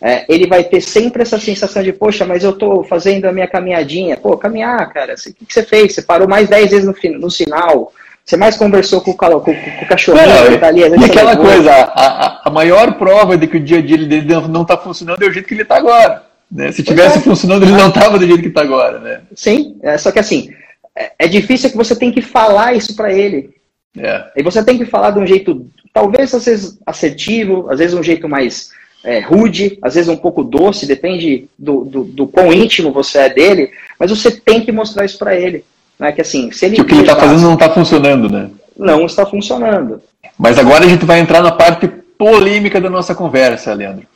é, ele vai ter sempre essa sensação de, poxa, mas eu estou fazendo a minha caminhadinha. Pô, caminhar, cara, o que, que, você fez? Você parou mais 10 vezes no, no sinal, você mais conversou com o, com, com o cachorrinho não, que tá ali. E aquela coisa, a, a, maior prova de que o dia a dia dele não está funcionando é o jeito que ele está agora. Né? Se tivesse é. funcionando, ele não estava do jeito que está agora. Né? Sim, é, só que assim, é, é difícil que você tem que falar isso para ele. É. E você tem que falar de um jeito, talvez às vezes assertivo, às vezes um jeito mais é, rude, às vezes um pouco doce, depende do, do, do, quão íntimo você é dele, mas você tem que mostrar isso para ele. Né? Que assim, se ele. Que o que ele está fazendo não está funcionando, né? Não está funcionando. Mas agora a gente vai entrar na parte polêmica da nossa conversa, Leandro.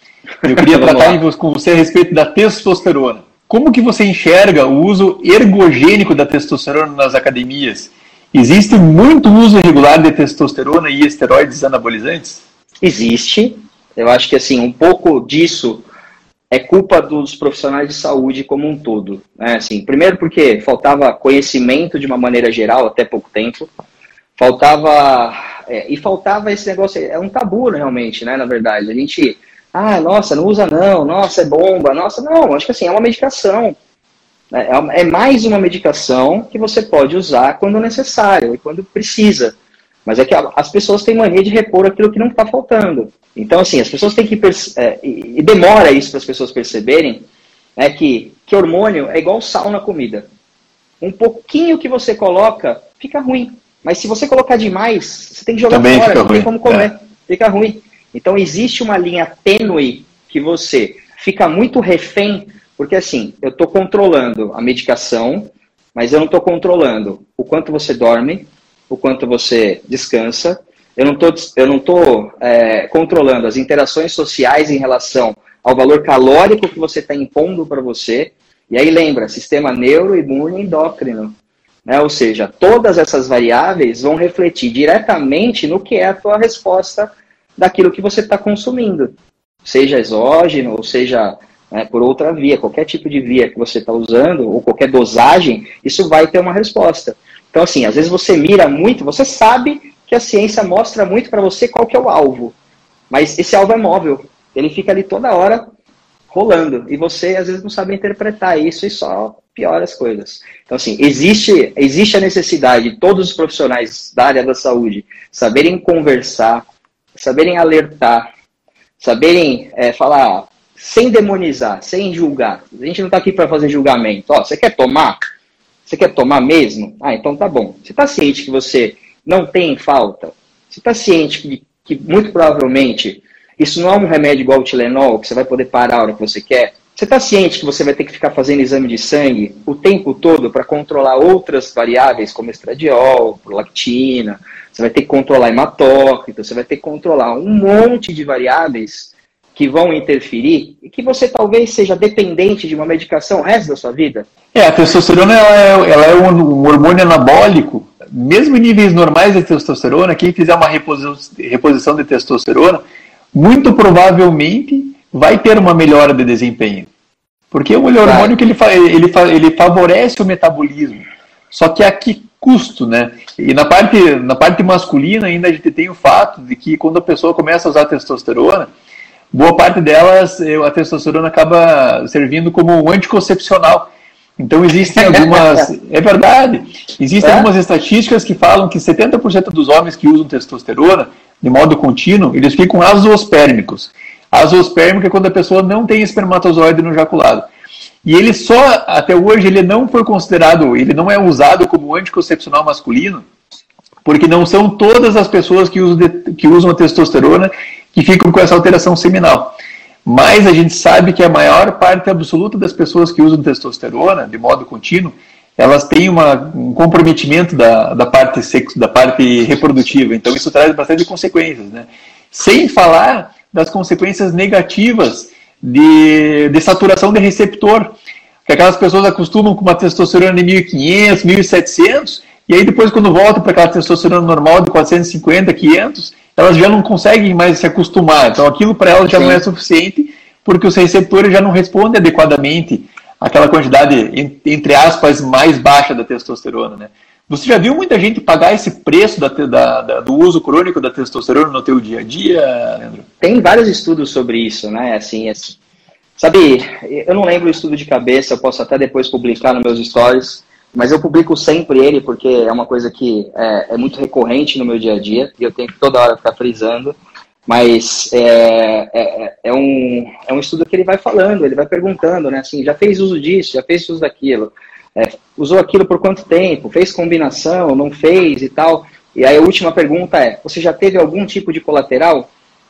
Eu queria tratar com você a respeito da testosterona. Como que você enxerga o uso ergogênico da testosterona nas academias? Existe muito uso irregular de testosterona e esteroides anabolizantes? Existe. Eu acho que assim um pouco disso é culpa dos profissionais de saúde como um todo. Né? Assim, primeiro porque faltava conhecimento de uma maneira geral até pouco tempo. Faltava é, e faltava esse negócio. É um tabu realmente, né? Na verdade, a gente ah, nossa, não usa não, nossa, é bomba, nossa, não, acho que assim, é uma medicação. É, é, é mais uma medicação que você pode usar quando necessário e quando precisa. Mas é que as pessoas têm mania de repor aquilo que não está faltando. Então, assim, as pessoas têm que. É, e demora isso para as pessoas perceberem é que, que hormônio é igual sal na comida. Um pouquinho que você coloca fica ruim. Mas se você colocar demais, você tem que jogar Também fora, não tem como comer. É. Fica ruim. Então, existe uma linha tênue que você fica muito refém porque assim, eu estou controlando a medicação, mas eu não estou controlando o quanto você dorme, o quanto você descansa, eu não estou eu não é, controlando as interações sociais em relação ao valor calórico que você está impondo para você. E aí lembra, sistema neuroimune endócrino. Né? Ou seja, todas essas variáveis vão refletir diretamente no que é a tua resposta daquilo que você está consumindo. Seja exógeno, ou seja né, por outra via, qualquer tipo de via que você está usando, ou qualquer dosagem, isso vai ter uma resposta. Então, assim, às vezes você mira muito, você sabe que a ciência mostra muito para você qual que é o alvo, mas esse alvo é móvel, ele fica ali toda hora rolando, e você às vezes não sabe interpretar isso e só piora as coisas. Então, assim, existe, existe a necessidade de todos os profissionais da área da saúde saberem conversar, saberem alertar, saberem é, falar, sem demonizar, sem julgar. A gente não está aqui para fazer julgamento. Ó, você quer tomar? Você quer tomar mesmo? Ah, então tá bom. Você está ciente que você não tem falta? Você está ciente que, que muito provavelmente isso não é um remédio igual o Tilenol, que você vai poder parar a hora que você quer? Você está ciente que você vai ter que ficar fazendo exame de sangue o tempo todo para controlar outras variáveis, como estradiol, prolactina, você vai ter que controlar hematócrito, você vai ter que controlar um monte de variáveis que vão interferir e que você talvez seja dependente de uma medicação o resto da sua vida? É, a testosterona ela é, ela é um, hormônio anabólico, mesmo em níveis normais de testosterona, quem fizer uma reposição, reposição de testosterona, muito provavelmente vai ter uma melhora de desempenho. Porque é um hormônio que ele, ele, ele favorece o metabolismo. Só que a que custo, né? E na parte, na parte masculina ainda a gente tem o fato de que quando a pessoa começa a usar testosterona, boa parte delas, a testosterona acaba servindo como um anticoncepcional. Então existem algumas. é verdade. Existem é? algumas estatísticas que falam que 70% dos homens que usam testosterona de modo contínuo, eles ficam azoospermicos. Azoospermico é quando a pessoa não tem espermatozoide no ejaculado. E ele só, até hoje, ele não foi considerado, ele não é usado como anticoncepcional masculino, porque não são todas as pessoas que usam, que usam a testosterona que ficam com essa alteração seminal. Mas a gente sabe que a maior parte absoluta das pessoas que usam testosterona de modo contínuo, elas têm uma, um comprometimento da, da parte sexo, da parte reprodutiva. Então isso traz bastante consequências, né? Sem falar das consequências negativas de, de saturação de receptor. Que aquelas pessoas acostumam com uma testosterona de 1500, 1700, e aí depois quando volta para aquela testosterona normal de 450, 500, elas já não conseguem mais se acostumar. Então aquilo para elas já Sim. não é suficiente, porque os receptores já não respondem adequadamente àquela quantidade, entre aspas, mais baixa da testosterona. Né? Você já viu muita gente pagar esse preço da, da, da, do uso crônico da testosterona no teu dia a dia, Leandro? Tem vários estudos sobre isso, né? Assim, assim, sabe, eu não lembro o estudo de cabeça, eu posso até depois publicar nos meus stories, mas eu publico sempre ele porque é uma coisa que é, é, muito recorrente no meu dia a dia e eu tenho que toda hora ficar frisando. Mas é, é, é, um, é um estudo que ele vai falando, ele vai perguntando, né? Assim, já fez uso disso, já fez uso daquilo, é, usou aquilo por quanto tempo, fez combinação, não fez e tal. E aí a última pergunta é: você já teve algum tipo de colateral?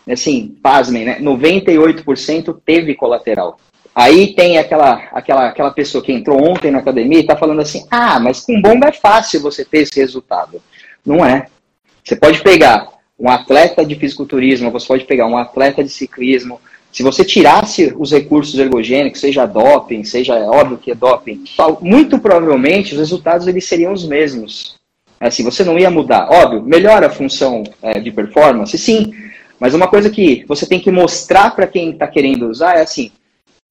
Assim, pasmem, né? 98% teve colateral. Aí tem aquela, aquela, aquela pessoa que entrou ontem na academia e está falando assim: ah, mas com bomba é fácil você ter esse resultado. Não é. Você pode pegar um atleta de fisiculturismo, você pode pegar um atleta de ciclismo. Se você tirasse os recursos ergogênicos, seja doping, seja é óbvio que é doping, muito provavelmente os resultados eles seriam os mesmos. Assim, você não ia mudar. Óbvio, melhora a função é, de performance, sim. Mas uma coisa que você tem que mostrar para quem está querendo usar é assim: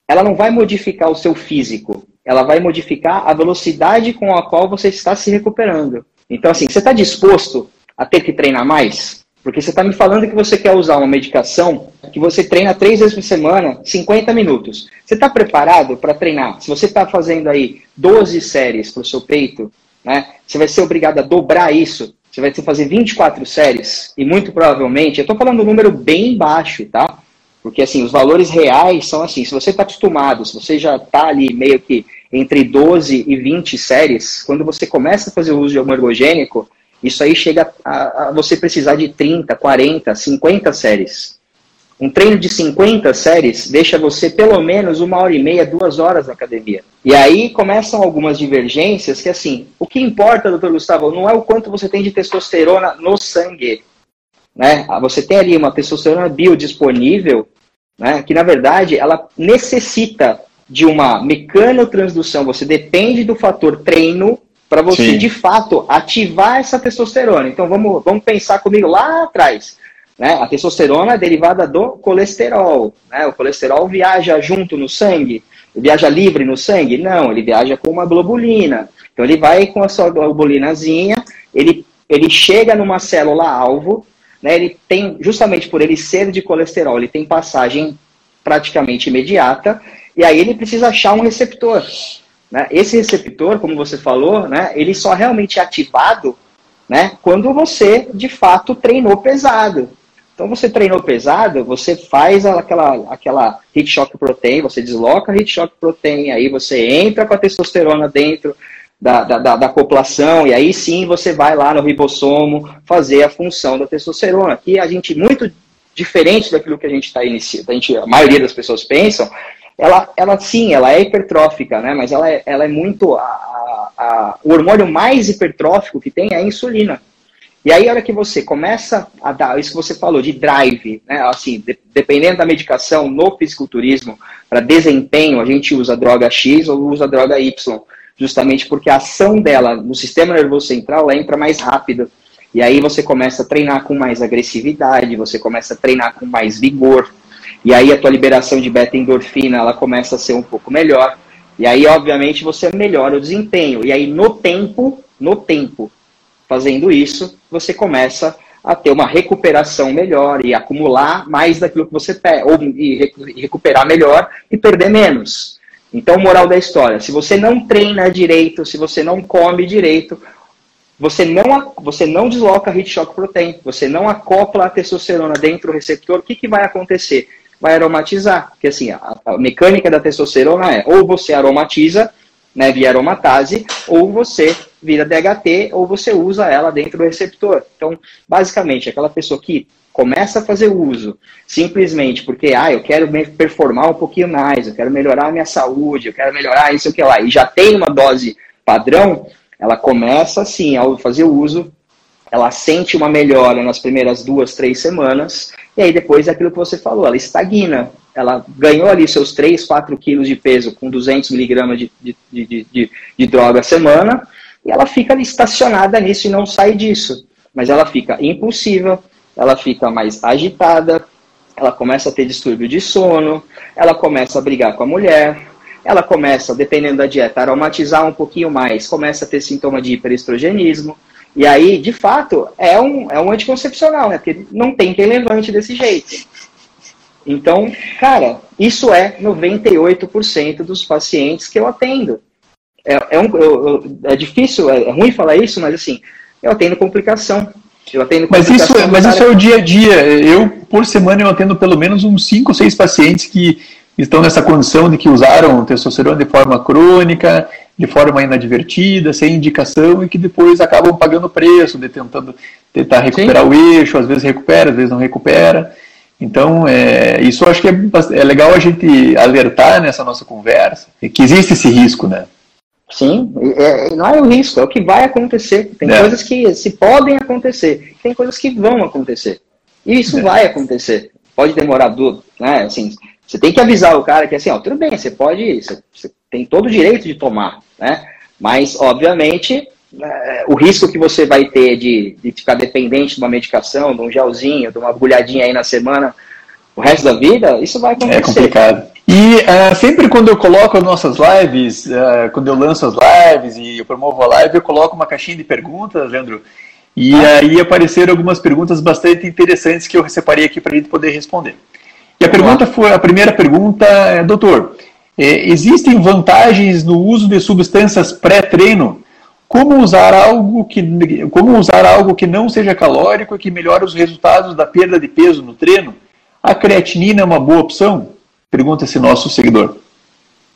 ela não vai modificar o seu físico, ela vai modificar a velocidade com a qual você está se recuperando. Então, assim, você está disposto a ter que treinar mais? Porque você está me falando que você quer usar uma medicação que você treina três vezes por semana, 50 minutos. Você está preparado para treinar? Se você está fazendo aí 12 séries para o seu peito, né, você vai ser obrigado a dobrar isso. Você vai ter que fazer 24 séries. E muito provavelmente, eu estou falando um número bem baixo, tá? Porque, assim, os valores reais são assim, se você está acostumado, se você já está ali meio que entre 12 e 20 séries, quando você começa a fazer o uso de algum ergogênico, isso aí chega a, a você precisar de 30, 40, 50 séries. Um treino de 50 séries deixa você pelo menos uma hora e meia, duas horas na academia. E aí começam algumas divergências que, assim, o que importa, doutor Gustavo, não é o quanto você tem de testosterona no sangue. Né? Você tem ali uma testosterona biodisponível, né, que na verdade ela necessita de uma mecanotransdução. Você depende do fator treino para você, Sim. de fato, ativar essa testosterona. Então, vamos, vamos pensar comigo lá atrás. Né? A testosterona é derivada do colesterol. Né? O colesterol viaja junto no sangue, viaja livre no sangue? Não, ele viaja com uma globulina. Então, ele vai com a sua globulinazinha, ele, ele chega numa célula-alvo, né? ele tem, justamente por ele ser de colesterol, ele tem passagem praticamente imediata, e aí ele precisa achar um receptor. Né? Esse receptor, como você falou, né, ele só realmente é ativado né, quando você, de fato, treinou pesado. Então, você treinou pesado, você faz aquela, aquela heat shock protein, você desloca a heat shock protein, aí você entra com a testosterona dentro da, da, da, da e aí sim você vai lá no ribossomo fazer a função da testosterona, que a gente, muito diferente daquilo que a gente está iniciando, a, gente, a maioria das pessoas pensam, ela, ela sim, ela é hipertrófica, né? Mas ela é, ela é muito. A, a, a, o hormônio mais hipertrófico que tem é a insulina. E aí, a hora que você começa a dar, isso que você falou, de drive, né? Assim, de, dependendo da medicação no fisiculturismo, para desempenho, a gente usa droga X ou usa droga Y, justamente porque a ação dela no sistema nervoso central entra mais rápido. E aí você começa a treinar com mais agressividade, você começa a treinar com mais vigor. E aí a tua liberação de beta-endorfina, ela começa a ser um pouco melhor. E aí, obviamente, você melhora o desempenho. E aí, no tempo, no tempo, fazendo isso, você começa a ter uma recuperação melhor e acumular mais daquilo que você perde, ou e recuperar melhor e perder menos. Então, moral da história, se você não treina direito, se você não come direito, você não, você não desloca heat shock protein, você não acopla a testosterona dentro do receptor, o que, que vai acontecer? vai aromatizar. Porque assim, a, a mecânica da testosterona é ou você aromatiza, né, via aromatase, ou você vira DHT, ou você usa ela dentro do receptor. Então, basicamente, aquela pessoa que começa a fazer uso simplesmente porque, ah, eu quero performar um pouquinho mais, eu quero melhorar a minha saúde, eu quero melhorar isso, que lá, e já tem uma dose padrão, ela começa assim, ao fazer uso, ela sente uma melhora nas primeiras duas, três semanas, e aí depois é aquilo que você falou, ela estagna. Ela ganhou ali seus 3, 4 quilos de peso com 200 miligramas de, de, de, de, de droga a semana, e ela fica estacionada nisso e não sai disso. Mas ela fica impulsiva, ela fica mais agitada, ela começa a ter distúrbio de sono, ela começa a brigar com a mulher, ela começa, dependendo da dieta, a aromatizar um pouquinho mais, começa a ter sintoma de hiperestrogenismo, e aí, de fato, é um, é um anticoncepcional, né? Porque não tem quem levante desse jeito. Então, cara, isso é 98% dos pacientes que eu atendo. É, é, um, eu, eu, é difícil, é, é, ruim falar isso, mas assim, eu atendo complicação. Mas isso, mas isso é o dia a dia. Eu, por semana, eu atendo pelo menos uns 5 ou 6 pacientes que estão nessa condição de que usaram testosterona de forma crônica de forma inadvertida, sem indicação e que depois acabam pagando preço, de tentando tentar recuperar Sim. o eixo, às vezes recupera, às vezes não recupera. Então, é, isso eu acho que é, é legal a gente alertar nessa nossa conversa, que existe esse risco, né? Sim, é, não é o risco, é o que vai acontecer. Tem é. coisas que se podem acontecer, tem coisas que vão acontecer. E isso é. vai acontecer. Pode demorar tudo, né? Assim, você tem que avisar o cara que assim, ó, tudo bem, você pode, você, você tem todo o direito de tomar, né? Mas, obviamente, é, o risco que você vai ter de, de ficar dependente de uma medicação, de um gelzinho, de uma agulhadinha aí na semana, o resto da vida, isso vai acontecer. É complicado. E uh, sempre quando eu coloco as nossas lives, uh, quando eu lanço as lives e eu promovo a live, eu coloco uma caixinha de perguntas, Leandro. E ah. aí apareceram algumas perguntas bastante interessantes que eu separei aqui para a gente poder responder. E a pergunta foi, a primeira pergunta é, doutor, é, existem vantagens no uso de substâncias pré-treino? Como usar algo que como usar algo que não seja calórico e que melhore os resultados da perda de peso no treino? A creatinina é uma boa opção? Pergunta esse nosso seguidor.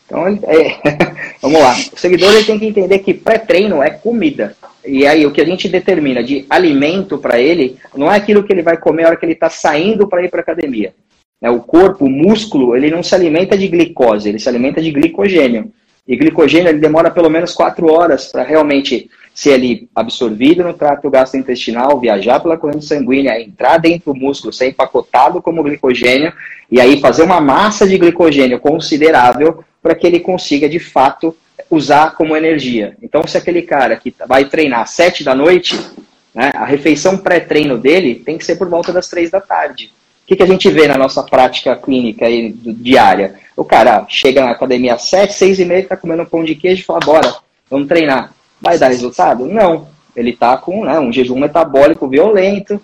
Então, é, vamos lá. O seguidor ele tem que entender que pré-treino é comida. E aí, o que a gente determina de alimento para ele não é aquilo que ele vai comer na hora que ele está saindo para ir para academia. Né? O corpo, o músculo, ele não se alimenta de glicose, ele se alimenta de glicogênio. E glicogênio ele demora pelo menos quatro horas para realmente ser ali absorvido no trato gastrointestinal, viajar pela corrente sanguínea, entrar dentro do músculo, ser empacotado como glicogênio e aí fazer uma massa de glicogênio considerável para que ele consiga de fato usar como energia. Então, se aquele cara que vai treinar às sete da noite, né, a refeição pré-treino dele tem que ser por volta das três da tarde que, que a gente vê na nossa prática clínica aí, diária? O cara chega na academia às 7, 6 e meia, está comendo um pão de queijo e fala, bora, vamos treinar. Vai dar resultado? Não. Ele está com né, um jejum metabólico violento.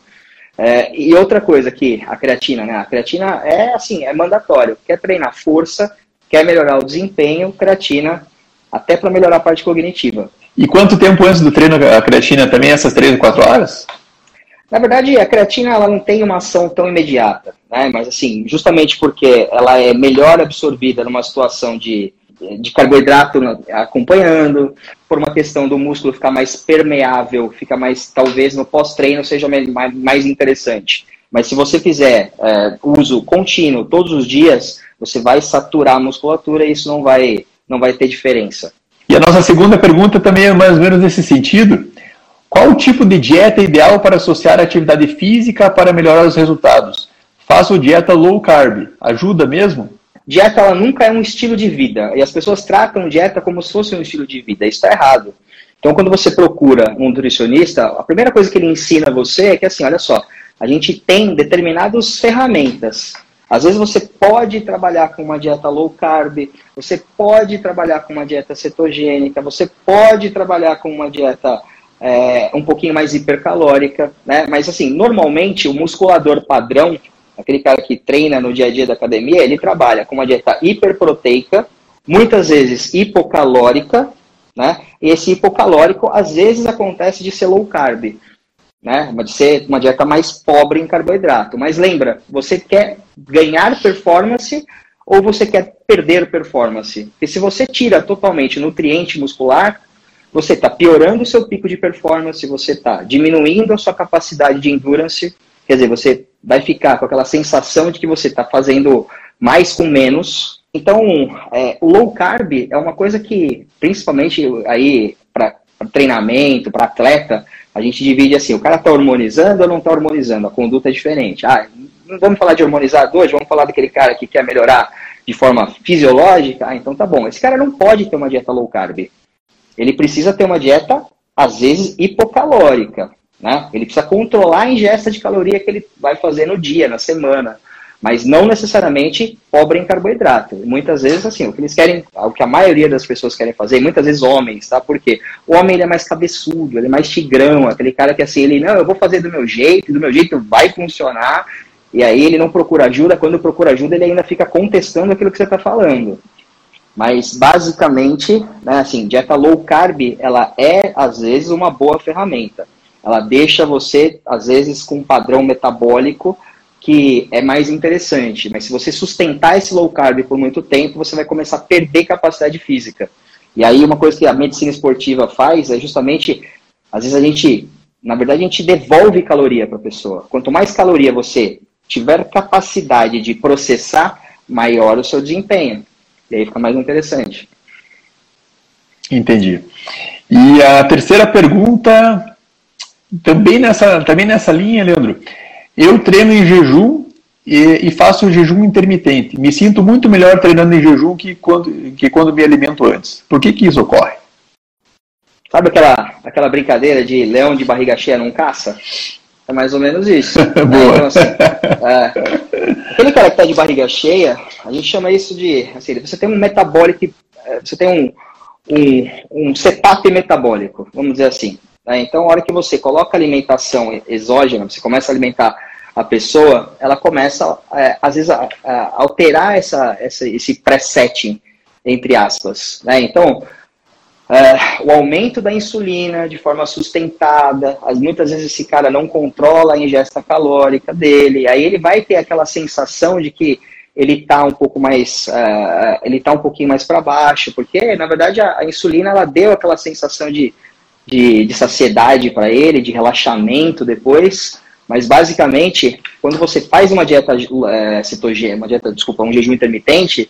É, e outra coisa que a creatina, né? A creatina é assim, é mandatório. Quer treinar força, quer melhorar o desempenho, creatina, até para melhorar a parte cognitiva. E quanto tempo antes do treino a creatina também? Essas 3 ou 4 horas? Na verdade, a creatina ela não tem uma ação tão imediata, né? mas assim, justamente porque ela é melhor absorvida numa situação de, de carboidrato acompanhando, por uma questão do músculo ficar mais permeável, fica mais, talvez no pós-treino seja mais, mais interessante. Mas se você fizer é, uso contínuo todos os dias, você vai saturar a musculatura e isso não vai, não vai ter diferença. E a nossa segunda pergunta também é mais ou menos nesse sentido. Qual o tipo de dieta ideal para associar atividade física para melhorar os resultados? Faço dieta low carb. Ajuda mesmo? Dieta ela nunca é um estilo de vida. E as pessoas tratam dieta como se fosse um estilo de vida. Isso está errado. Então, quando você procura um nutricionista, a primeira coisa que ele ensina você é que, assim, olha só, a gente tem determinadas ferramentas. Às vezes você pode trabalhar com uma dieta low carb, você pode trabalhar com uma dieta cetogênica, você pode trabalhar com uma dieta é, um pouquinho mais hipercalórica, né? Mas assim, normalmente o musculador padrão, aquele cara que treina no dia a dia da academia, ele trabalha com uma dieta hiperproteica, muitas vezes hipocalórica, né? E esse hipocalórico às vezes acontece de ser low carb, né? De ser uma dieta mais pobre em carboidrato. Mas lembra, você quer ganhar performance ou você quer perder performance? Porque se você tira totalmente nutriente muscular, você está piorando o seu pico de performance, você está diminuindo a sua capacidade de endurance, quer dizer, você vai ficar com aquela sensação de que você está fazendo mais com menos. Então, é, o low carb é uma coisa que, principalmente aí para treinamento, para atleta, a gente divide assim, o cara está hormonizando ou não está hormonizando, a conduta é diferente. Ah, não vamos falar de hormonizado hoje, vamos falar daquele cara que quer melhorar de forma fisiológica, ah, então tá bom. Esse cara não pode ter uma dieta low carb ele precisa ter uma dieta, às vezes, hipocalórica. Né? Ele precisa controlar a ingesta de caloria que ele vai fazer no dia, na semana. Mas não necessariamente pobre em carboidrato. Muitas vezes, assim, o que eles querem, o que a maioria das pessoas querem fazer, muitas vezes homens, tá? Porque o homem ele é mais cabeçudo, ele é mais tigrão, aquele cara que assim, ele, não, eu vou fazer do meu jeito, do meu jeito vai funcionar, e aí ele não procura ajuda, quando procura ajuda ele ainda fica contestando aquilo que você está falando. Mas basicamente, né, assim, dieta low carb, ela é às vezes uma boa ferramenta. Ela deixa você às vezes com um padrão metabólico que é mais interessante. Mas se você sustentar esse low carb por muito tempo, você vai começar a perder capacidade física. E aí uma coisa que a medicina esportiva faz é justamente, às vezes a gente, na verdade, a gente devolve caloria para a pessoa. Quanto mais caloria você tiver capacidade de processar, maior o seu desempenho. E aí fica mais interessante. Entendi. E a terceira pergunta, também nessa, também nessa linha, Leandro. Eu treino em jejum e, e faço jejum intermitente. Me sinto muito melhor treinando em jejum que quando, que quando me alimento antes. Por que, que isso ocorre? Sabe aquela, aquela brincadeira de leão de barriga cheia não caça? É mais ou menos isso. Né? Boa. Então, assim, é, aquele cara que está de barriga cheia, a gente chama isso de. Assim, você tem um metabólico, é, você tem um, um, um setup metabólico, vamos dizer assim. Né? Então, a hora que você coloca alimentação exógena, você começa a alimentar a pessoa, ela começa, é, às vezes, a, a alterar essa, essa, esse presetting, entre aspas. Né? Então, Uh, o aumento da insulina de forma sustentada, muitas vezes esse cara não controla a ingesta calórica dele, aí ele vai ter aquela sensação de que ele está um pouco mais, uh, ele tá um pouquinho mais para baixo, porque na verdade a, a, insulina ela deu aquela sensação de, de, de saciedade para ele, de relaxamento depois, Mas basicamente, quando você faz uma dieta é, cetogênica, uma dieta, desculpa, um jejum intermitente,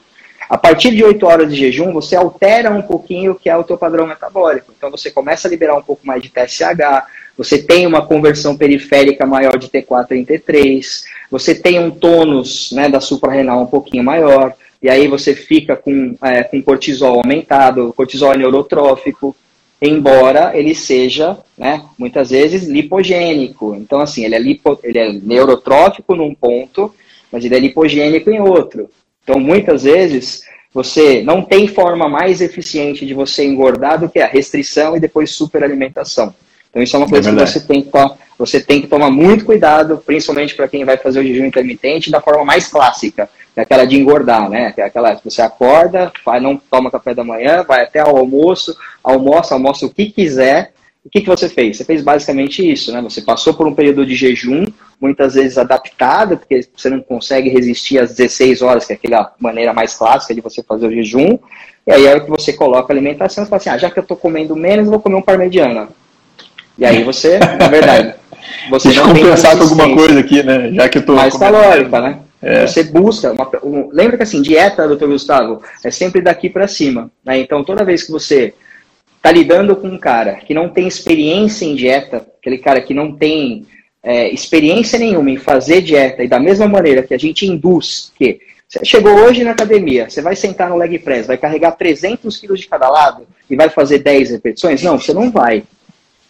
a partir de 8 horas de jejum, você altera um pouquinho o que é o teu padrão metabólico. Então você começa a liberar um pouco mais de TSH, você tem uma conversão periférica maior de T4 em T3, você tem um tônus né, da suprarrenal um pouquinho maior, e aí você fica com, é, com cortisol aumentado, cortisol é neurotrófico, embora ele seja, né, muitas vezes, lipogênico. Então, assim, ele é, lipo, ele é neurotrófico num ponto, mas ele é lipogênico em outro. Então, muitas vezes, você não tem forma mais eficiente de você engordar do que a restrição e depois superalimentação. Então, isso é uma coisa é que você tem que, você tem que tomar muito cuidado, principalmente para quem vai fazer o jejum intermitente, da forma mais clássica, que é aquela de engordar, né? Que é aquela que você acorda, vai, não toma café da manhã, vai até ao almoço, almoça, almoça o que quiser, o que, que você fez? Você fez basicamente isso, né? Você passou por um período de jejum, muitas vezes adaptado, porque você não consegue resistir às 16 horas, que é aquela maneira mais clássica de você fazer o jejum. E aí, hora que você coloca a alimentação, você fala assim: ah, já que eu estou comendo menos, vou comer um parmegiana. E aí você, na verdade, você Deixa não compensar com alguma coisa aqui, né? Já que eu tô. Mais calórica, né? É. Você busca. Uma, um, lembra que assim, dieta, doutor Gustavo, é sempre daqui para cima. Né? Então, toda vez que você está lidando com um cara que não tem experiência em dieta, aquele cara que não tem é, experiência nenhuma em fazer dieta, e da mesma maneira que a gente induz que você chegou hoje na academia, você vai sentar no leg press, vai carregar 300 quilos de cada lado e vai fazer 10 repetições? Não, você não vai.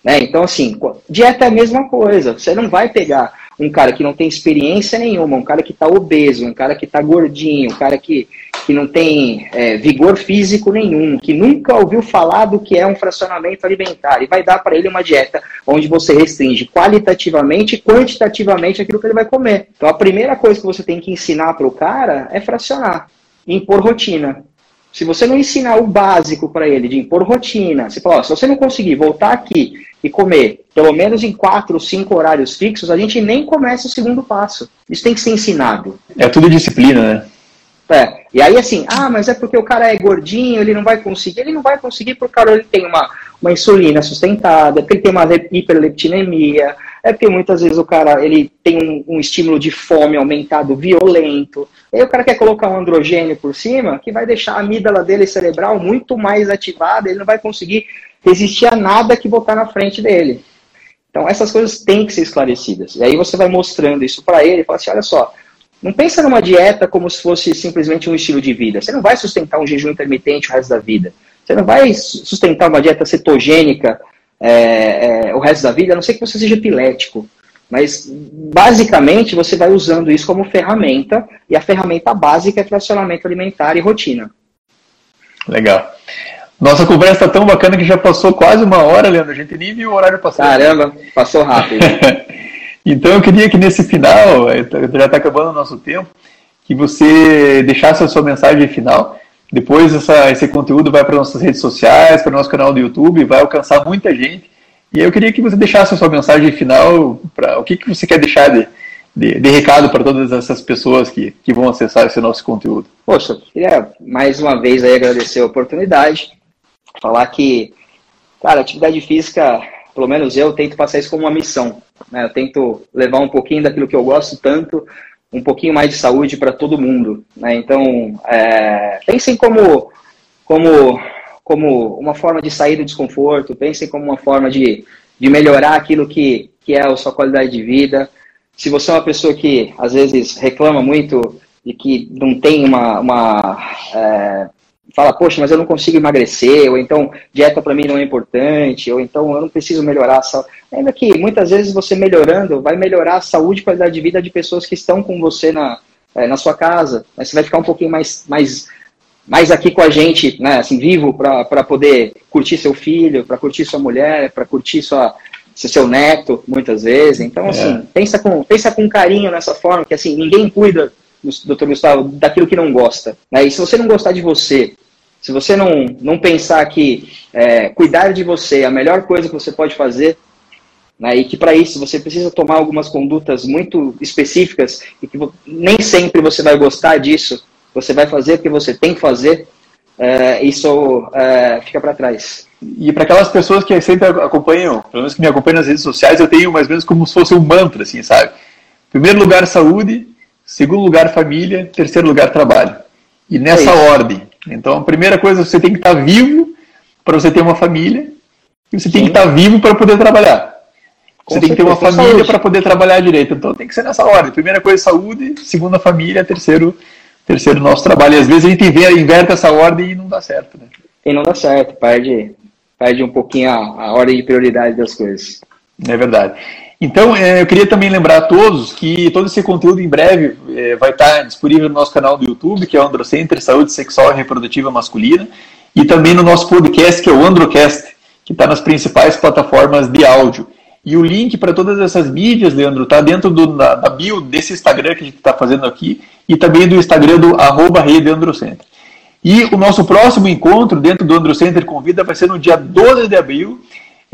Né? Então, assim, dieta é a mesma coisa. Você não vai pegar um cara que não tem experiência nenhuma, um cara que está obeso, um cara que está gordinho, um cara que, que não tem é, vigor físico nenhum, que nunca ouviu falar do que é um fracionamento alimentar, e vai dar para ele uma dieta onde você restringe qualitativamente e quantitativamente aquilo que ele vai comer. Então a primeira coisa que você tem que ensinar para o cara é fracionar, impor rotina. Se você não ensinar o básico para ele de impor rotina, você fala, ó, se você não conseguir voltar aqui e comer pelo menos em quatro ou cinco horários fixos, a gente nem começa o segundo passo. Isso tem que ser ensinado. É tudo disciplina, né? É. E aí, assim, ah, mas é porque o cara é gordinho, ele não vai conseguir. Ele não vai conseguir porque o cara ele tem uma, uma insulina sustentada, porque ele tem uma hiperleptinemia, é porque muitas vezes o cara ele tem um, um, estímulo de fome aumentado violento. E aí o cara quer colocar um androgênio por cima que vai deixar a amígdala dele cerebral muito mais ativada, ele não vai conseguir resistir a nada que botar na frente dele. Então essas coisas têm que ser esclarecidas. E aí você vai mostrando isso para ele e fala assim, olha só, não pensa numa dieta como se fosse simplesmente um estilo de vida. Você não vai sustentar um jejum intermitente o resto da vida. Você não vai sustentar uma dieta cetogênica é, é, o resto da vida, a não ser que você seja epilético. Mas, basicamente, você vai usando isso como ferramenta, e a ferramenta básica é fracionamento alimentar e rotina. Legal. Nossa conversa está tão bacana que já passou quase uma hora, Leandro. A gente nem viu o horário passar. Caramba, passou rápido. então, eu queria que nesse final, eh, já está acabando o nosso tempo, que você deixasse a sua mensagem final depois essa, esse conteúdo vai para nossas redes sociais, para o nosso canal do YouTube, vai alcançar muita gente. E eu queria que você deixasse a sua mensagem final, para o que, que você quer deixar de, de, de recado para todas essas pessoas que, que vão acessar esse nosso conteúdo. Poxa, queria mais uma vez aí agradecer a oportunidade, falar que, cara, atividade física, pelo menos eu tento passar isso como uma missão. Né? Eu tento levar um pouquinho daquilo que eu gosto tanto um pouquinho mais de saúde para todo mundo. Né? Então, é, pensem como, como, como uma forma de sair do desconforto, pensem como uma forma de, de melhorar aquilo que, que é a sua qualidade de vida. Se você é uma pessoa que às vezes reclama muito de que não tem uma, uma é, fala, poxa, mas eu não consigo emagrecer, ou então dieta para mim não é importante, ou então eu não preciso melhorar a saúde. Ainda que muitas vezes você melhorando vai melhorar a saúde e qualidade de vida de pessoas que estão com você na, é, na sua casa. Né? Você vai ficar um pouquinho mais, mais, mais aqui com a gente, né, assim, vivo, para poder curtir seu filho, para curtir sua mulher, para curtir sua, seu neto, muitas vezes. Então, assim, é. pensa, com, pensa com carinho nessa forma, que assim, ninguém cuida doutor Gustavo, daquilo que não gosta. Né? E se você não gostar de você, se você não, não pensar que é, cuidar de você é a melhor coisa que você pode fazer, né? e que para isso você precisa tomar algumas condutas muito específicas e que nem sempre você vai gostar disso, você vai fazer porque você tem que fazer, é, isso é, fica para trás. e para aquelas pessoas que sempre acompanham, pelo menos que me acompanham nas redes sociais, eu tenho mais ou menos como se fosse um mantra, assim, sabe? Primeiro lugar, saúde. Segundo lugar, família. Terceiro lugar, trabalho. E nessa é ordem. Então, a primeira coisa, você tem que estar vivo para você ter uma família. E você Sim. tem que estar vivo para poder trabalhar. Você tem que ter uma família para poder trabalhar direito. Então, tem que ser nessa ordem. Primeira coisa, saúde. Segunda, família. Terceiro, terceiro nosso trabalho. E às vezes a gente vê, inverte essa ordem e não dá certo. Né? E não dá certo. Perde, perde um pouquinho a, a ordem de prioridade das coisas. É verdade. Então, é, eu queria também lembrar a todos que todo esse conteúdo em breve é, vai estar disponível no nosso canal do YouTube, que é o Androcenter Saúde Sexual e Reprodutiva Masculina, e também no nosso podcast, que é o Androcast, que está nas principais plataformas de áudio. E o link para todas essas mídias, Leandro, está dentro do, da, da, bio desse Instagram que a gente está fazendo aqui e também do Instagram do arroba Rede Androcenter. E o nosso próximo encontro dentro do Androcenter Convida vai ser no dia 12 de abril,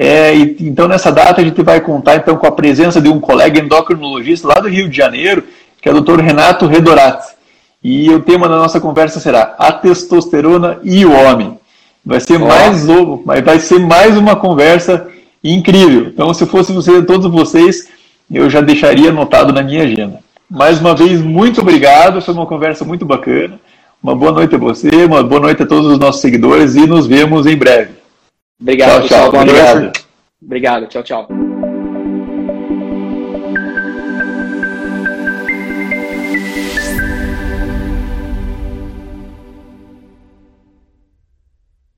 é, e, então, nessa data, a gente vai contar então, com a presença de um colega endocrinologista lá do Rio de Janeiro, que é o Dr. Renato Redorati. E o tema da nossa conversa será a testosterona e o homem. Vai ser mais novo, mas vai ser mais uma conversa incrível. Então, se fosse você, todos vocês, eu já deixaria anotado na minha agenda. Mais uma vez, muito obrigado. Foi uma conversa muito bacana. Uma boa noite a você, uma boa noite a todos os nossos seguidores e nos vemos em breve. Obrigado, tchau, tchau. Obrigado. Obrigado, tchau, tchau.